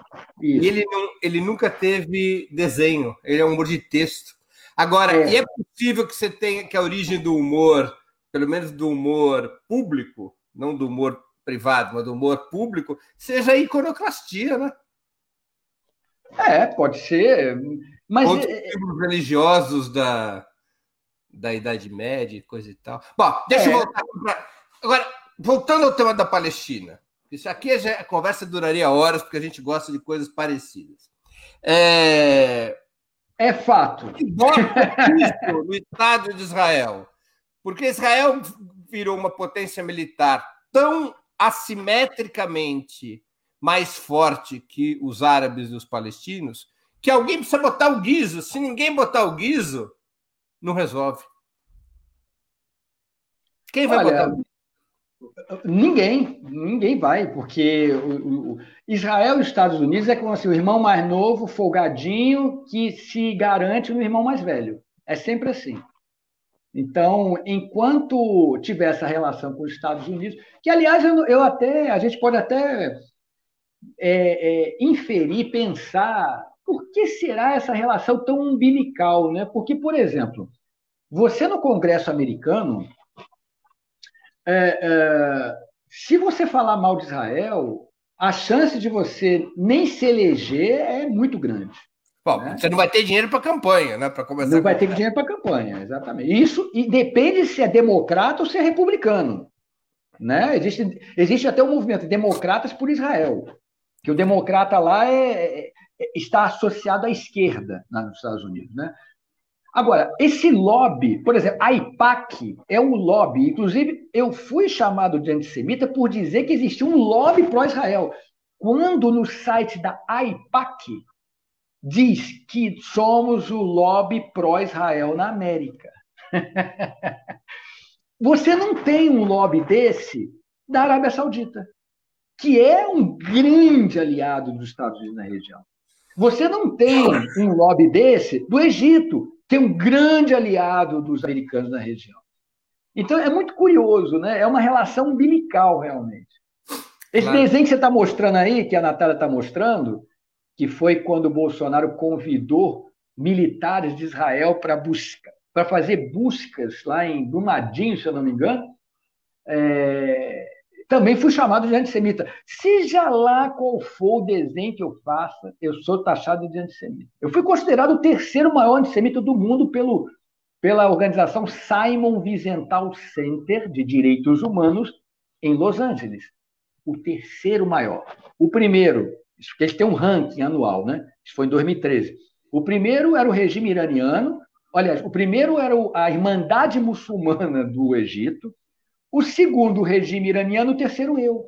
[SPEAKER 3] Isso.
[SPEAKER 2] E ele, não, ele nunca teve desenho. Ele é um humor de texto. Agora, é. é possível que você tenha que a origem do humor, pelo menos do humor público, não do humor privado, mas do humor público, seja a iconoclastia, né?
[SPEAKER 3] É, pode ser. Mas
[SPEAKER 2] Outros livros religiosos da, da Idade Média, coisa e tal. Bom, deixa é. eu voltar. Pra... Agora, voltando ao tema da Palestina. Isso aqui já, a conversa duraria horas, porque a gente gosta de coisas parecidas. É,
[SPEAKER 3] é fato.
[SPEAKER 2] Isso no Estado de Israel. Porque Israel virou uma potência militar tão assimetricamente mais forte que os árabes e os palestinos, que alguém precisa botar o guiso. Se ninguém botar o guiso, não resolve. Quem vai Olha, botar o guiso?
[SPEAKER 3] Ninguém, ninguém vai, porque o, o, Israel e os Estados Unidos é como assim, o irmão mais novo, folgadinho, que se garante no irmão mais velho. É sempre assim. Então, enquanto tiver essa relação com os Estados Unidos, que aliás eu, eu até, a gente pode até é, é, inferir, pensar por que será essa relação tão umbilical, né? Porque, por exemplo, você no Congresso americano, é, é, se você falar mal de Israel, a chance de você nem se eleger é muito grande.
[SPEAKER 2] Bom, né? você não vai ter dinheiro para campanha, né? Para começar.
[SPEAKER 3] Não vai ter dinheiro para campanha, exatamente. Isso e depende se é democrata ou se é republicano. Né? Existe, existe até um movimento democratas por Israel que o democrata lá é, é, está associado à esquerda nos Estados Unidos, né? Agora, esse lobby, por exemplo, a IPAC é um lobby. Inclusive, eu fui chamado de antissemita por dizer que existia um lobby pró-Israel. quando no site da AIPAC diz que somos o lobby pró-Israel na América. [laughs] Você não tem um lobby desse da Arábia Saudita, que é um grande aliado dos Estados Unidos na região. Você não tem um lobby desse do Egito, que é um grande aliado dos americanos na região. Então é muito curioso, né? É uma relação umbilical, realmente. Esse claro. desenho que você está mostrando aí, que a Natália está mostrando, que foi quando o Bolsonaro convidou militares de Israel para buscar, para fazer buscas lá em Brumadinho, se eu não me engano, é... também fui chamado de antissemita. Seja lá qual for o desenho que eu faça, eu sou taxado de antissemita. Eu fui considerado o terceiro maior antissemita do mundo pelo, pela organização Simon Wiesenthal Center de Direitos Humanos em Los Angeles. O terceiro maior. O primeiro, isso eles têm um ranking anual, né? Isso foi em 2013. O primeiro era o regime iraniano, aliás, o primeiro era a Irmandade Muçulmana do Egito, o segundo regime iraniano, o terceiro eu.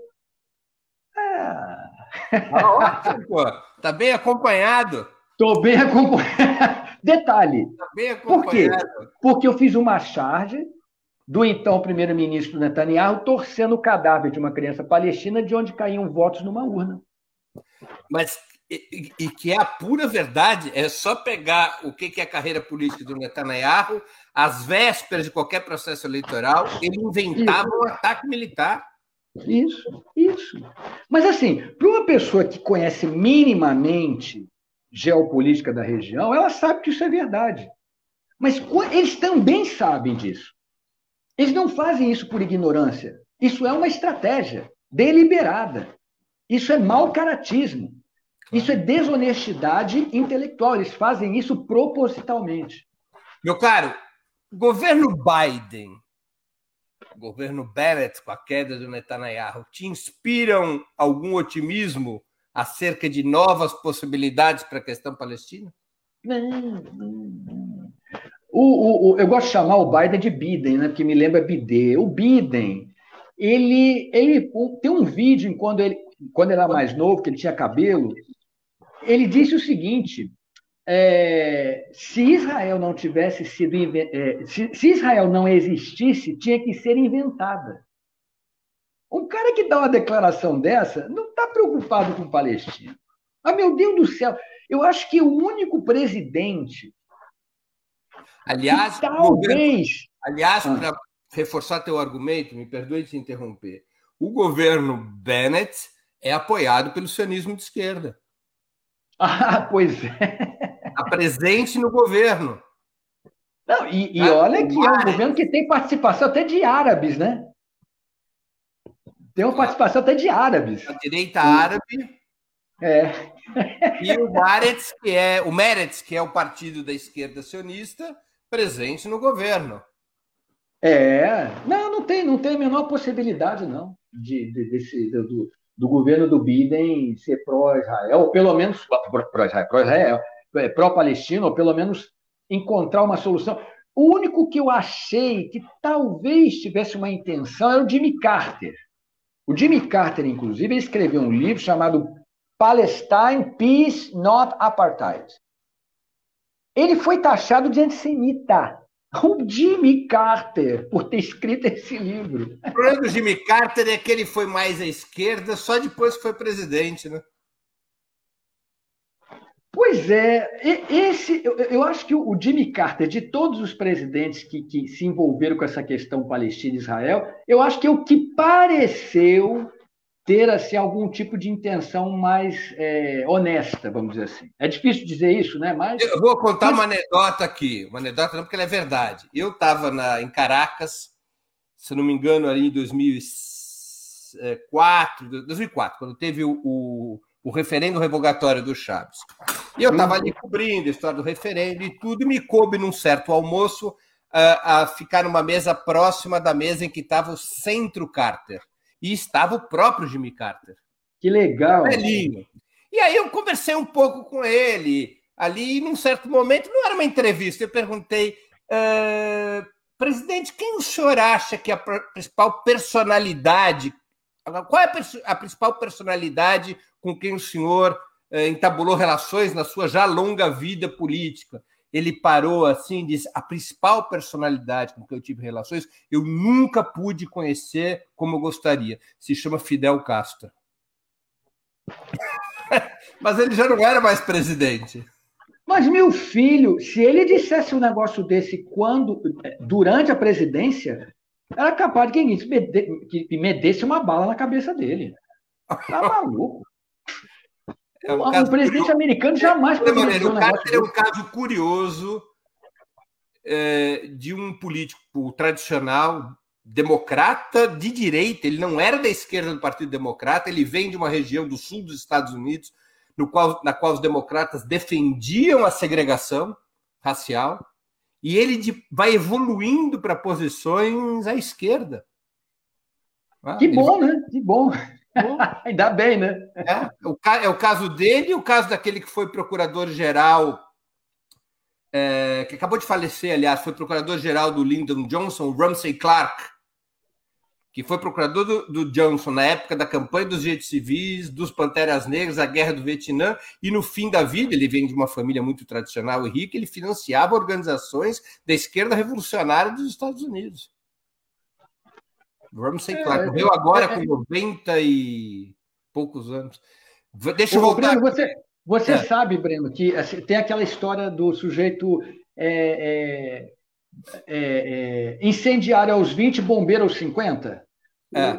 [SPEAKER 2] Ah. Tá pô. Tá bem acompanhado.
[SPEAKER 3] Estou bem acompanhado. [laughs] Detalhe. Tá bem acompanhado. Por quê? Porque eu fiz uma charge do então primeiro-ministro Netanyahu torcendo o cadáver de uma criança palestina de onde caíam votos numa urna.
[SPEAKER 2] Mas e, e, que é a pura verdade, é só pegar o que é a carreira política do Netanyahu, às vésperas de qualquer processo eleitoral, ele inventava isso. um ataque militar.
[SPEAKER 3] Isso, isso. Mas assim, para uma pessoa que conhece minimamente geopolítica da região, ela sabe que isso é verdade. Mas eles também sabem disso. Eles não fazem isso por ignorância. Isso é uma estratégia deliberada. Isso é mau caratismo. Isso é desonestidade intelectual. Eles fazem isso propositalmente.
[SPEAKER 2] Meu caro, governo Biden, governo Bennett, com a queda do Netanyahu, te inspiram algum otimismo acerca de novas possibilidades para a questão palestina? Não.
[SPEAKER 3] O, o, o, eu gosto de chamar o Biden de Biden, né? Porque me lembra Bidê. O Biden, ele, ele tem um vídeo em quando ele, quando ele era mais novo, que ele tinha cabelo, ele disse o seguinte: é, se Israel não tivesse sido é, se, se, Israel não existisse, tinha que ser inventada. Um cara que dá uma declaração dessa não está preocupado com o Palestina. Ah, meu Deus do céu! Eu acho que o único presidente.
[SPEAKER 2] Aliás, talvez. Aliás, ah. para reforçar teu argumento, me perdoe te interromper. O governo Bennett é apoiado pelo sionismo de esquerda. [laughs]
[SPEAKER 3] Ah, pois é.
[SPEAKER 2] Está presente no governo.
[SPEAKER 3] Não, e, e olha que é um governo que tem participação até de árabes, né? Tem uma participação até de árabes.
[SPEAKER 2] A direita árabe.
[SPEAKER 3] É.
[SPEAKER 2] E o Meretz, que é o Meretz, que é o partido da esquerda sionista, presente no governo.
[SPEAKER 3] É, não, não tem, não tem a menor possibilidade, não, de, de desse, do, do governo do Biden ser pró-Israel, ou pelo menos pró-Israel, pró-Israel, é, pró-Palestina, ou pelo menos encontrar uma solução. O único que eu achei que talvez tivesse uma intenção era o Jimmy Carter. O Jimmy Carter, inclusive, escreveu um livro chamado Palestine, Peace, Not Apartheid. Ele foi taxado de antissemita o Jimmy Carter por ter escrito esse livro.
[SPEAKER 2] O problema do Jimmy Carter é que ele foi mais à esquerda só depois que foi presidente, né?
[SPEAKER 3] Pois é, esse, eu, acho que o Jimmy Carter, de todos os presidentes que, que se envolveram com essa questão Palestina e Israel, eu acho que é o que pareceu ter assim, algum tipo de intenção mais é, honesta, vamos dizer assim. É difícil dizer isso, né? Mas
[SPEAKER 2] eu vou contar uma anedota aqui, uma anedota não porque ela é verdade. Eu estava em Caracas, se não me engano, ali em 2004, 2004, quando teve o, o, o referendo revogatório do Chaves. E eu estava ali cobrindo a história do referendo e tudo, e me coube num certo almoço a, a ficar numa mesa próxima da mesa em que estava o Centro Carter e estava o próprio Jimmy Carter.
[SPEAKER 3] Que legal!
[SPEAKER 2] Velhinho. E aí eu conversei um pouco com ele. Ali, num certo momento, não era uma entrevista, eu perguntei, uh, presidente, quem o senhor acha que é a principal personalidade Qual é a, principal personalidade com quem o senhor eh, entabulou relações na sua já longa vida política? Ele parou assim, disse: a principal personalidade com quem eu tive relações, eu nunca pude conhecer como eu gostaria. Se chama Fidel Castro. [laughs] Mas ele já não era mais presidente.
[SPEAKER 3] Mas, meu filho, se ele dissesse um negócio desse quando, durante a presidência, era capaz de que, que me desse uma bala na cabeça dele. Tá maluco? É um o presidente curioso. americano jamais
[SPEAKER 2] poderia maneira, o caso é um caso curioso é, de um político tradicional democrata de direita. Ele não era da esquerda do Partido Democrata. Ele vem de uma região do sul dos Estados Unidos, no qual, na qual os democratas defendiam a segregação racial. E ele de, vai evoluindo para posições à esquerda.
[SPEAKER 3] Ah, que bom, vai... né? Que bom. Ainda bem, né?
[SPEAKER 2] É o, é o caso dele e o caso daquele que foi procurador-geral, é, que acabou de falecer, aliás, foi procurador-geral do Lyndon Johnson, Ramsey Clark, que foi procurador do, do, Johnson na época da campanha dos direitos civis, dos Panteras Negras, da Guerra do Vietnã, e no fim da vida, ele vem de uma família muito tradicional e rica, ele financiava organizações da esquerda revolucionária dos Estados Unidos. Ramsey é, Clark morreu agora com 90 e poucos anos. Deixa eu voltar.
[SPEAKER 3] Breno, você, você é. sabe, Breno, que assim, tem aquela história do sujeito é, é, incendiário aos 20, bombeiro aos 50? É.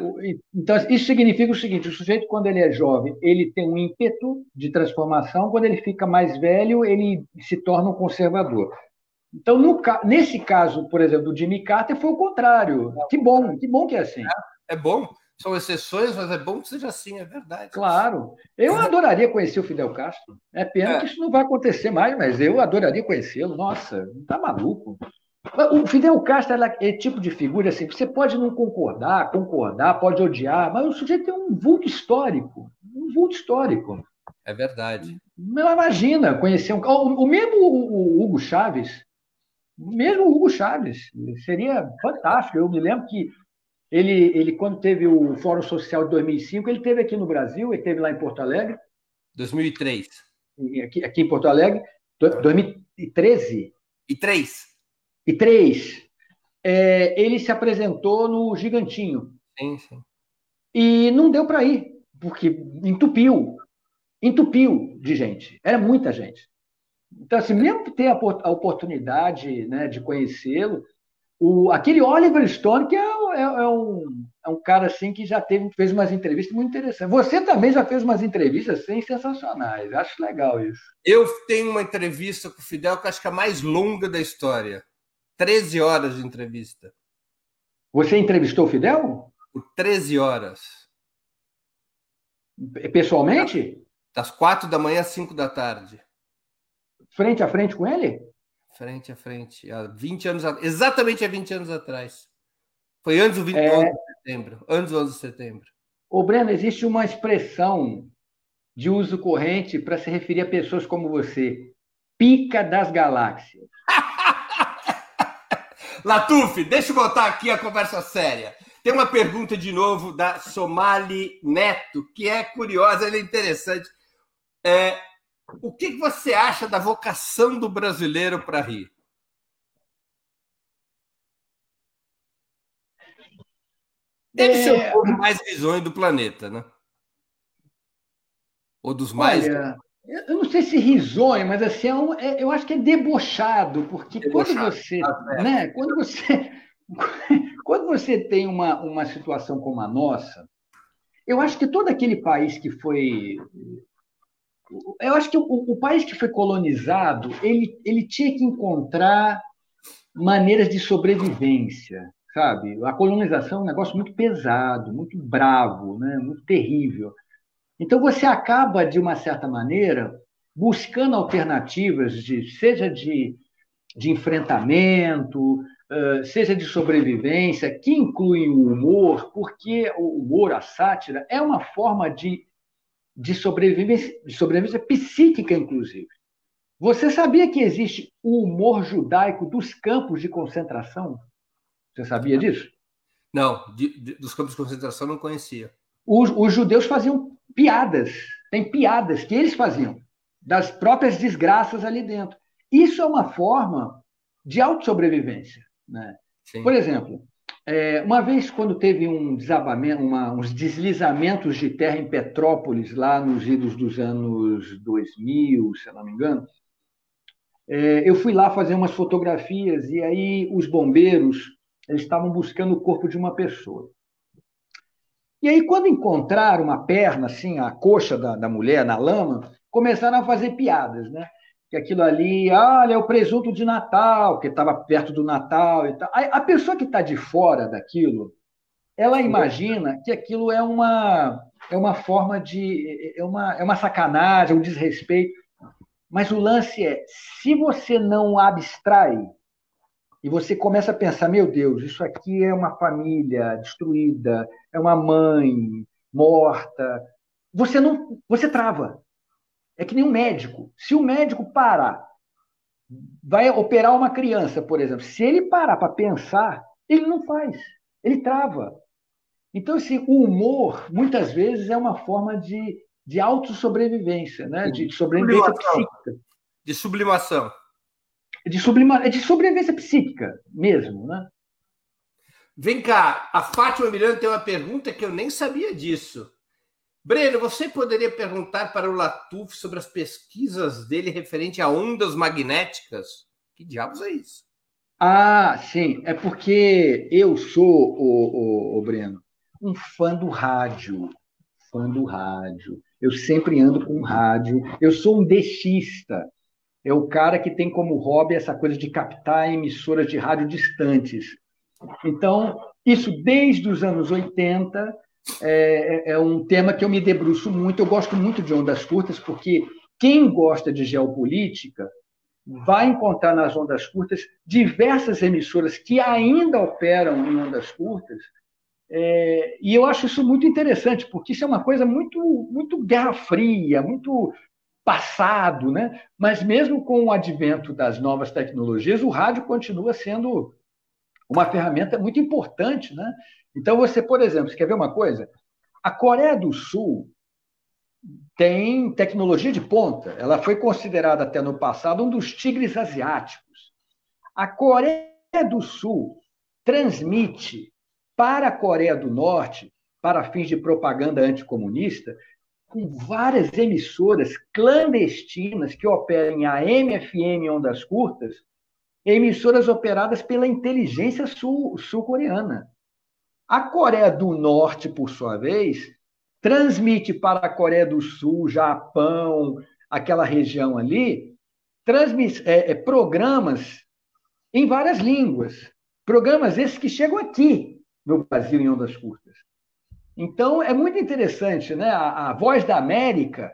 [SPEAKER 3] Então, isso significa o seguinte: o sujeito, quando ele é jovem, ele tem um ímpeto de transformação, quando ele fica mais velho, ele se torna um conservador. Então, no, nesse caso, por exemplo, do Jimmy Carter, foi o contrário. Que bom, que bom que é assim.
[SPEAKER 2] É, é bom. São exceções, mas é bom que seja assim, é verdade.
[SPEAKER 3] Claro. Eu adoraria conhecer o Fidel Castro. É pena é. que isso não vai acontecer mais, mas eu adoraria conhecê-lo. Nossa, tá maluco. O Fidel Castro é tipo de figura assim, você pode não concordar, concordar, pode odiar, mas o sujeito tem um vulto histórico, um vulto histórico.
[SPEAKER 2] É verdade.
[SPEAKER 3] Imagina conhecer um. O mesmo o Hugo Chaves, mesmo o Hugo Chaves, seria fantástico. Eu me lembro que ele, ele quando teve o Fórum Social de 2005, ele teve aqui no Brasil, ele teve lá em Porto Alegre.
[SPEAKER 2] 2003.
[SPEAKER 3] Aqui, aqui em Porto Alegre, 2013.
[SPEAKER 2] E três.
[SPEAKER 3] E três. É, ele se apresentou no Gigantinho.
[SPEAKER 2] Sim, sim.
[SPEAKER 3] E não deu para ir, porque entupiu. Entupiu de gente. Era muita gente. Então, assim, mesmo ter a, a oportunidade né, de conhecê-lo, o, aquele Oliver Stone, que é, é, é, um, é um cara assim que já teve, fez umas entrevistas muito interessantes. Você também já fez umas entrevistas assim, sensacionais. Acho legal isso.
[SPEAKER 2] Eu tenho uma entrevista com o Fidel que acho que é a mais longa da história. 13 horas de entrevista.
[SPEAKER 3] Você entrevistou o Fidel?
[SPEAKER 2] Por 13 horas.
[SPEAKER 3] Pessoalmente?
[SPEAKER 2] Das quatro da manhã às 5 da tarde
[SPEAKER 3] frente a frente com ele?
[SPEAKER 2] Frente a frente, há 20 anos, exatamente há 20 anos atrás. Foi antes do 20 é... de setembro, antes do 11 de setembro.
[SPEAKER 3] Ô, Breno, existe uma expressão de uso corrente para se referir a pessoas como você. Pica das galáxias. [laughs]
[SPEAKER 2] Latuf, deixa eu botar aqui a conversa séria. Tem uma pergunta de novo da Somali Neto, que é curiosa, ela é interessante. É, o que você acha da vocação do brasileiro para rir? Deve é... ser o povo mais risonho do planeta, né? Ou dos mais.
[SPEAKER 3] Olha, eu não sei se risonho, mas assim, é um, é, eu acho que é debochado, porque debochado, quando você. Tá né, quando você. [laughs] Quando você tem uma, uma situação como a nossa, eu acho que todo aquele país que foi eu acho que o, o, país que foi colonizado, ele, ele tinha que encontrar maneiras de sobrevivência, sabe? A colonização é um negócio muito pesado, muito bravo, né? muito terrível. Então você acaba, de uma certa maneira, buscando alternativas, de, seja de, de enfrentamento, seja de sobrevivência, que incluem o humor, porque o humor, a sátira, é uma forma de de sobrevivência, de sobrevivência psíquica, inclusive. Você sabia que existe o humor judaico dos campos de concentração? Você sabia disso?
[SPEAKER 2] Não, de, de, dos campos de concentração não conhecia.
[SPEAKER 3] os, os judeus faziam piadas, tem piadas que eles faziam, das próprias desgraças ali dentro. Isso é uma forma de autossobrevivência. Né? Por exemplo, é, uma vez, quando teve um desabamento, uma, uns deslizamentos de terra em Petrópolis, lá nos idos dos anos 2000, se não me engano, é, eu fui lá fazer umas fotografias e aí os bombeiros eles estavam buscando o corpo de uma pessoa. E aí, quando encontraram uma perna, assim, a coxa da, da mulher na lama, começaram a fazer piadas, né? Que aquilo ali, olha, é o presunto de Natal, que estava perto do Natal e tal. A, a pessoa que está de fora daquilo, ela imagina que aquilo é uma, é uma forma de. É uma, é uma sacanagem, um desrespeito. Mas o lance é: se você não abstrai e você começa a pensar, meu Deus, isso aqui é uma família destruída, é uma mãe morta. Você não, você trava. É que nem um médico. Se o médico parar, vai operar uma criança, por exemplo, se ele parar para pensar, ele não faz. Ele trava. Então, assim, o humor, muitas vezes, é uma forma de, de autossobrevivência, né? de sobrevivência psíquica.
[SPEAKER 2] De sublimação
[SPEAKER 3] de, sublima, de sobrevivência psíquica mesmo, né?
[SPEAKER 2] Vem cá, a Fátima Miranda tem uma pergunta que eu nem sabia disso. Breno, você poderia perguntar para o Latuf sobre as pesquisas dele referente a ondas magnéticas? Que diabos é isso?
[SPEAKER 3] Ah, sim. É porque eu sou, o, o, o Breno, um fã do rádio. Fã do rádio. Eu sempre ando com rádio. Eu sou um deixista é o cara que tem como hobby essa coisa de captar emissoras de rádio distantes. Então, isso desde os anos 80 é, é, um tema que eu me debruço muito. Eu gosto muito de ondas curtas, porque quem gosta de geopolítica vai encontrar nas ondas curtas diversas emissoras que ainda operam em ondas curtas. É, e eu acho isso muito interessante, porque isso é uma coisa muito, muito guerra fria, muito passado, né? Mas mesmo com o advento das novas tecnologias, o rádio continua sendo uma ferramenta muito importante, né? Então você, por exemplo, você quer ver uma coisa? A Coreia do Sul tem tecnologia de ponta. Ela foi considerada até no passado um dos tigres asiáticos. A Coreia do Sul transmite para a Coreia do Norte, para fins de propaganda anticomunista, com várias emissoras clandestinas que operam a MFM ondas curtas, emissoras operadas pela inteligência sul-coreana. a Coreia do Norte, por sua vez, transmite para a Coreia do Sul, Japão, aquela região ali, é, é, programas em várias línguas. Programas esses que chegam aqui no Brasil em ondas curtas. Então, é muito interessante, né? A, a Voz da América,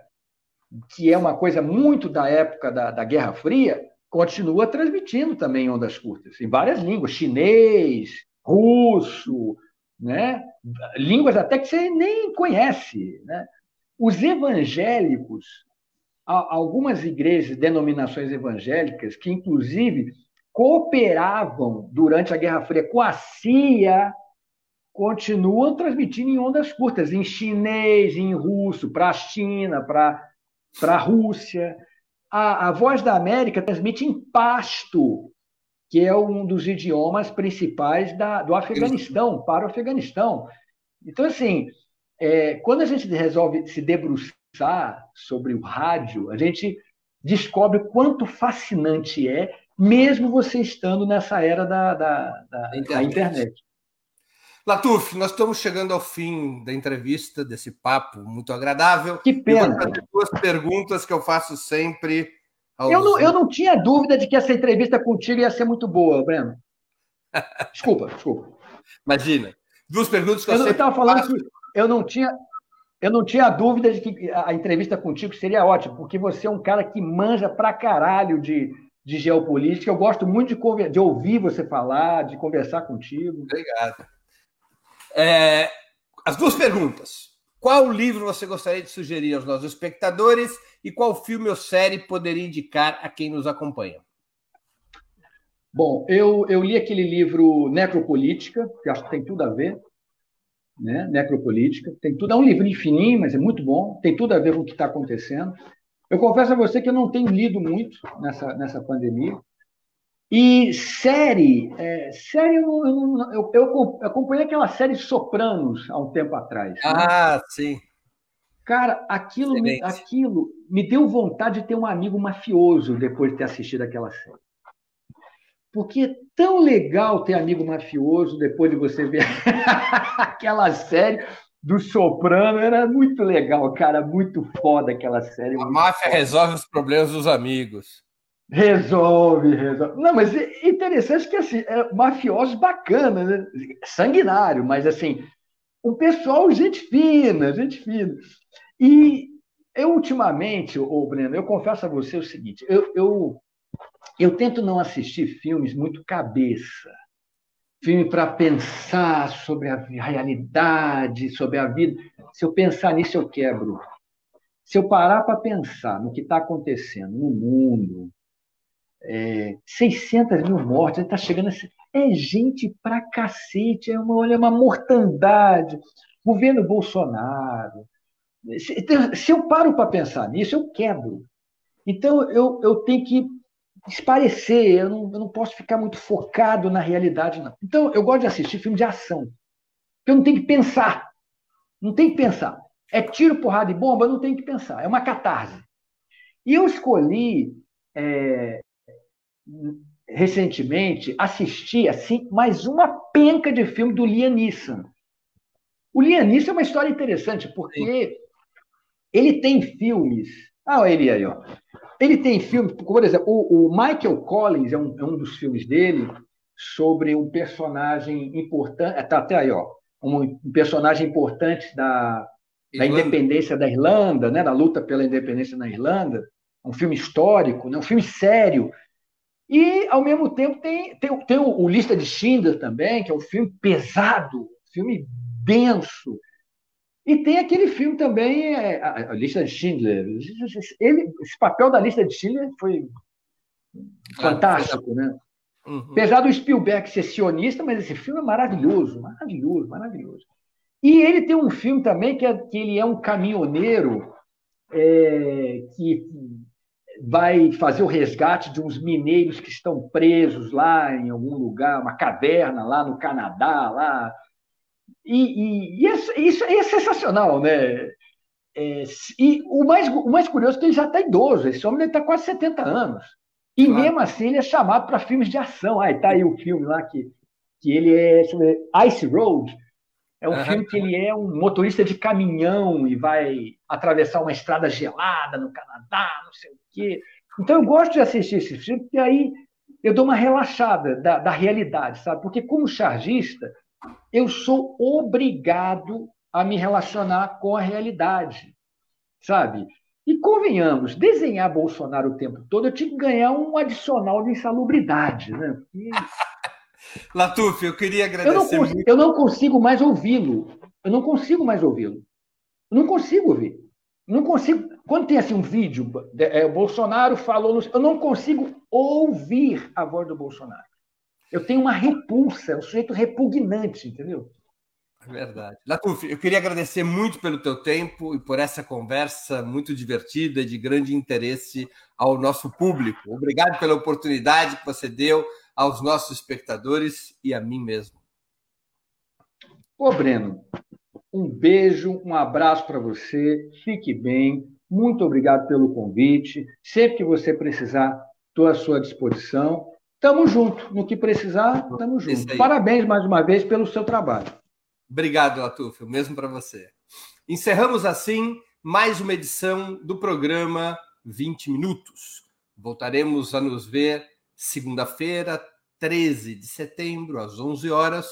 [SPEAKER 3] que é uma coisa muito da época da, da Guerra Fria, continua transmitindo também ondas curtas, em várias línguas, chinês, russo, né? línguas até que você nem conhece. Né? Os evangélicos, algumas igrejas, denominações evangélicas, que inclusive cooperavam durante a Guerra Fria com a CIA, continuam transmitindo em ondas curtas, em chinês, em russo, para a China, para a Rússia. A, a Voz da América transmite em pasto, que é um dos idiomas principais da, do Afeganistão, para o Afeganistão. Então, assim, é, quando a gente resolve se debruçar sobre o rádio, a gente descobre o quanto fascinante é, mesmo você estando nessa era da, da, da, da internet.
[SPEAKER 2] Latuf, nós estamos chegando ao fim da entrevista, desse papo muito agradável.
[SPEAKER 3] Que pena.
[SPEAKER 2] Duas perguntas que eu faço sempre.
[SPEAKER 3] Eu, não, eu não tinha dúvida de que essa entrevista contigo ia ser muito boa, Breno. [laughs] Desculpa, desculpa.
[SPEAKER 2] Imagina. Duas perguntas que
[SPEAKER 3] eu,
[SPEAKER 2] eu
[SPEAKER 3] estava falando faço. que eu não tinha. Eu não tinha dúvida de que a entrevista contigo seria ótima, porque você é um cara que manja pra caralho de, de geopolítica. Eu gosto muito de, de ouvir você falar, de conversar contigo.
[SPEAKER 2] Obrigado. É, as duas perguntas. Qual livro você gostaria de sugerir aos nossos espectadores e qual filme ou série poderia indicar a quem nos acompanha?
[SPEAKER 3] Bom, eu, eu li aquele livro Necropolítica, que acho que tem tudo a ver. né? Necropolítica. Tem tudo, é um livrinho fininho, mas é muito bom. Tem tudo a ver com o que está acontecendo. Eu confesso a você que eu não tenho lido muito nessa, nessa pandemia. E série, é, série eu, eu, eu, acompanhei aquela série Sopranos há um tempo atrás. Né?
[SPEAKER 2] Ah, sim.
[SPEAKER 3] Cara, aquilo me, aquilo me deu vontade de ter um amigo mafioso depois de ter assistido aquela série. Porque é tão legal ter amigo mafioso depois de você ver [laughs] aquela série do Soprano. Era muito legal, cara. Muito foda aquela série.
[SPEAKER 2] A máfia foda. resolve os problemas dos amigos.
[SPEAKER 3] Resolve, resolve. Não, mas é interessante que assim, é mafiosos bacana, né? Sanguinário, mas assim, um pessoal, gente fina, gente fina. E eu, ultimamente, ô, Breno, eu confesso a você o seguinte: eu, eu eu tento não assistir filmes muito cabeça. Filme para pensar sobre a realidade, sobre a vida. Se eu pensar nisso, eu quebro. Se eu parar para pensar no que está acontecendo no mundo, é, 600 mil mortes, está chegando a... É gente pra cacete, é uma, olha, uma mortandade. Governo Bolsonaro. Se, se eu paro para pensar nisso, eu quebro. Então, eu, eu tenho que esparecer, eu não, eu não posso ficar muito focado na realidade, não. Então, eu gosto de assistir filme de ação. Eu não tenho que pensar. Não tem que pensar. É tiro, porrada e bomba, não tem que pensar. É uma catarse. E eu escolhi, é, recentemente, assistir assim, mais uma penca de filme do Liam Neeson. O Liam Neeson é uma história interessante, porque ele tem filmes. Ah, olha ele aí, ó. Ele tem filmes, por exemplo, o, o Michael Collins é um, é um, dos filmes dele sobre um personagem importante. Está até aí, ó. Um, um personagem importante da, da independência da Irlanda, né, da luta pela independência na Irlanda. Um filme histórico, né, um filme sério. E, ao mesmo tempo, tem, tem, tem o, o Lista de Schindler também, que é um filme pesado, filme denso, e tem aquele filme também, é, a, a Lista de Schindler. Ele, esse papel da Lista de Schindler foi fantástico, né? Uhum. Apesar do Spielberg ser sionista, mas esse filme é maravilhoso, maravilhoso, maravilhoso. E ele tem um filme também que, é, que ele é um caminhoneiro é, que vai fazer o resgate de uns mineiros que estão presos lá em algum lugar, uma caverna lá no Canadá, lá e, e, e é, isso é sensacional, né? É, e o mais, o mais curioso é que ele já está idoso, esse homem está quase 70 anos. E claro. mesmo assim ele é chamado para filmes de ação. Ah, está aí o filme lá que, que ele é Ice Road. É um uhum. filme que ele é um motorista de caminhão e vai atravessar uma estrada gelada no Canadá, não sei o quê. Então eu gosto de assistir esse filme, porque aí eu dou uma relaxada da, da realidade, sabe? Porque como chargista, eu sou obrigado a me relacionar com a realidade, sabe? E convenhamos, desenhar Bolsonaro o tempo todo, eu tinha que ganhar um adicional de insalubridade, né? Porque...
[SPEAKER 2] Latuf, eu queria agradecer. Eu
[SPEAKER 3] não, consigo, muito... eu não consigo mais ouvi-lo. Eu não consigo mais ouvi-lo. Não consigo ouvir. não consigo. Quando tem assim um vídeo, é, o Bolsonaro falou, no... eu não consigo ouvir a voz do Bolsonaro. Eu tenho uma repulsa, um sujeito repugnante, entendeu?
[SPEAKER 2] É verdade. Latuf, eu queria agradecer muito pelo teu tempo e por essa conversa muito divertida e de grande interesse ao nosso público. Obrigado pela oportunidade que você deu aos nossos espectadores e a mim mesmo.
[SPEAKER 3] Ô, Breno, um beijo, um abraço para você, fique bem, muito obrigado pelo convite. Sempre que você precisar, estou à sua disposição. Tamo junto. No que precisar, tamo junto. Parabéns mais uma vez pelo seu trabalho.
[SPEAKER 2] Obrigado, Latuf. O mesmo para você. Encerramos assim mais uma edição do programa 20 Minutos. Voltaremos a nos ver segunda-feira, 13 de setembro, às 11 horas,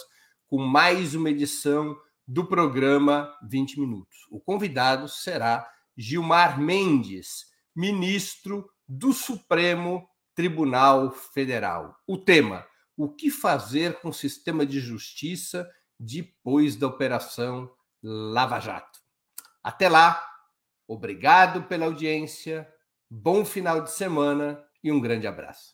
[SPEAKER 2] com mais uma edição do programa 20 Minutos. O convidado será Gilmar Mendes, ministro do Supremo Tribunal Federal. O tema: o que fazer com o sistema de justiça depois da Operação Lava Jato. Até lá, obrigado pela audiência, bom final de semana e um grande abraço.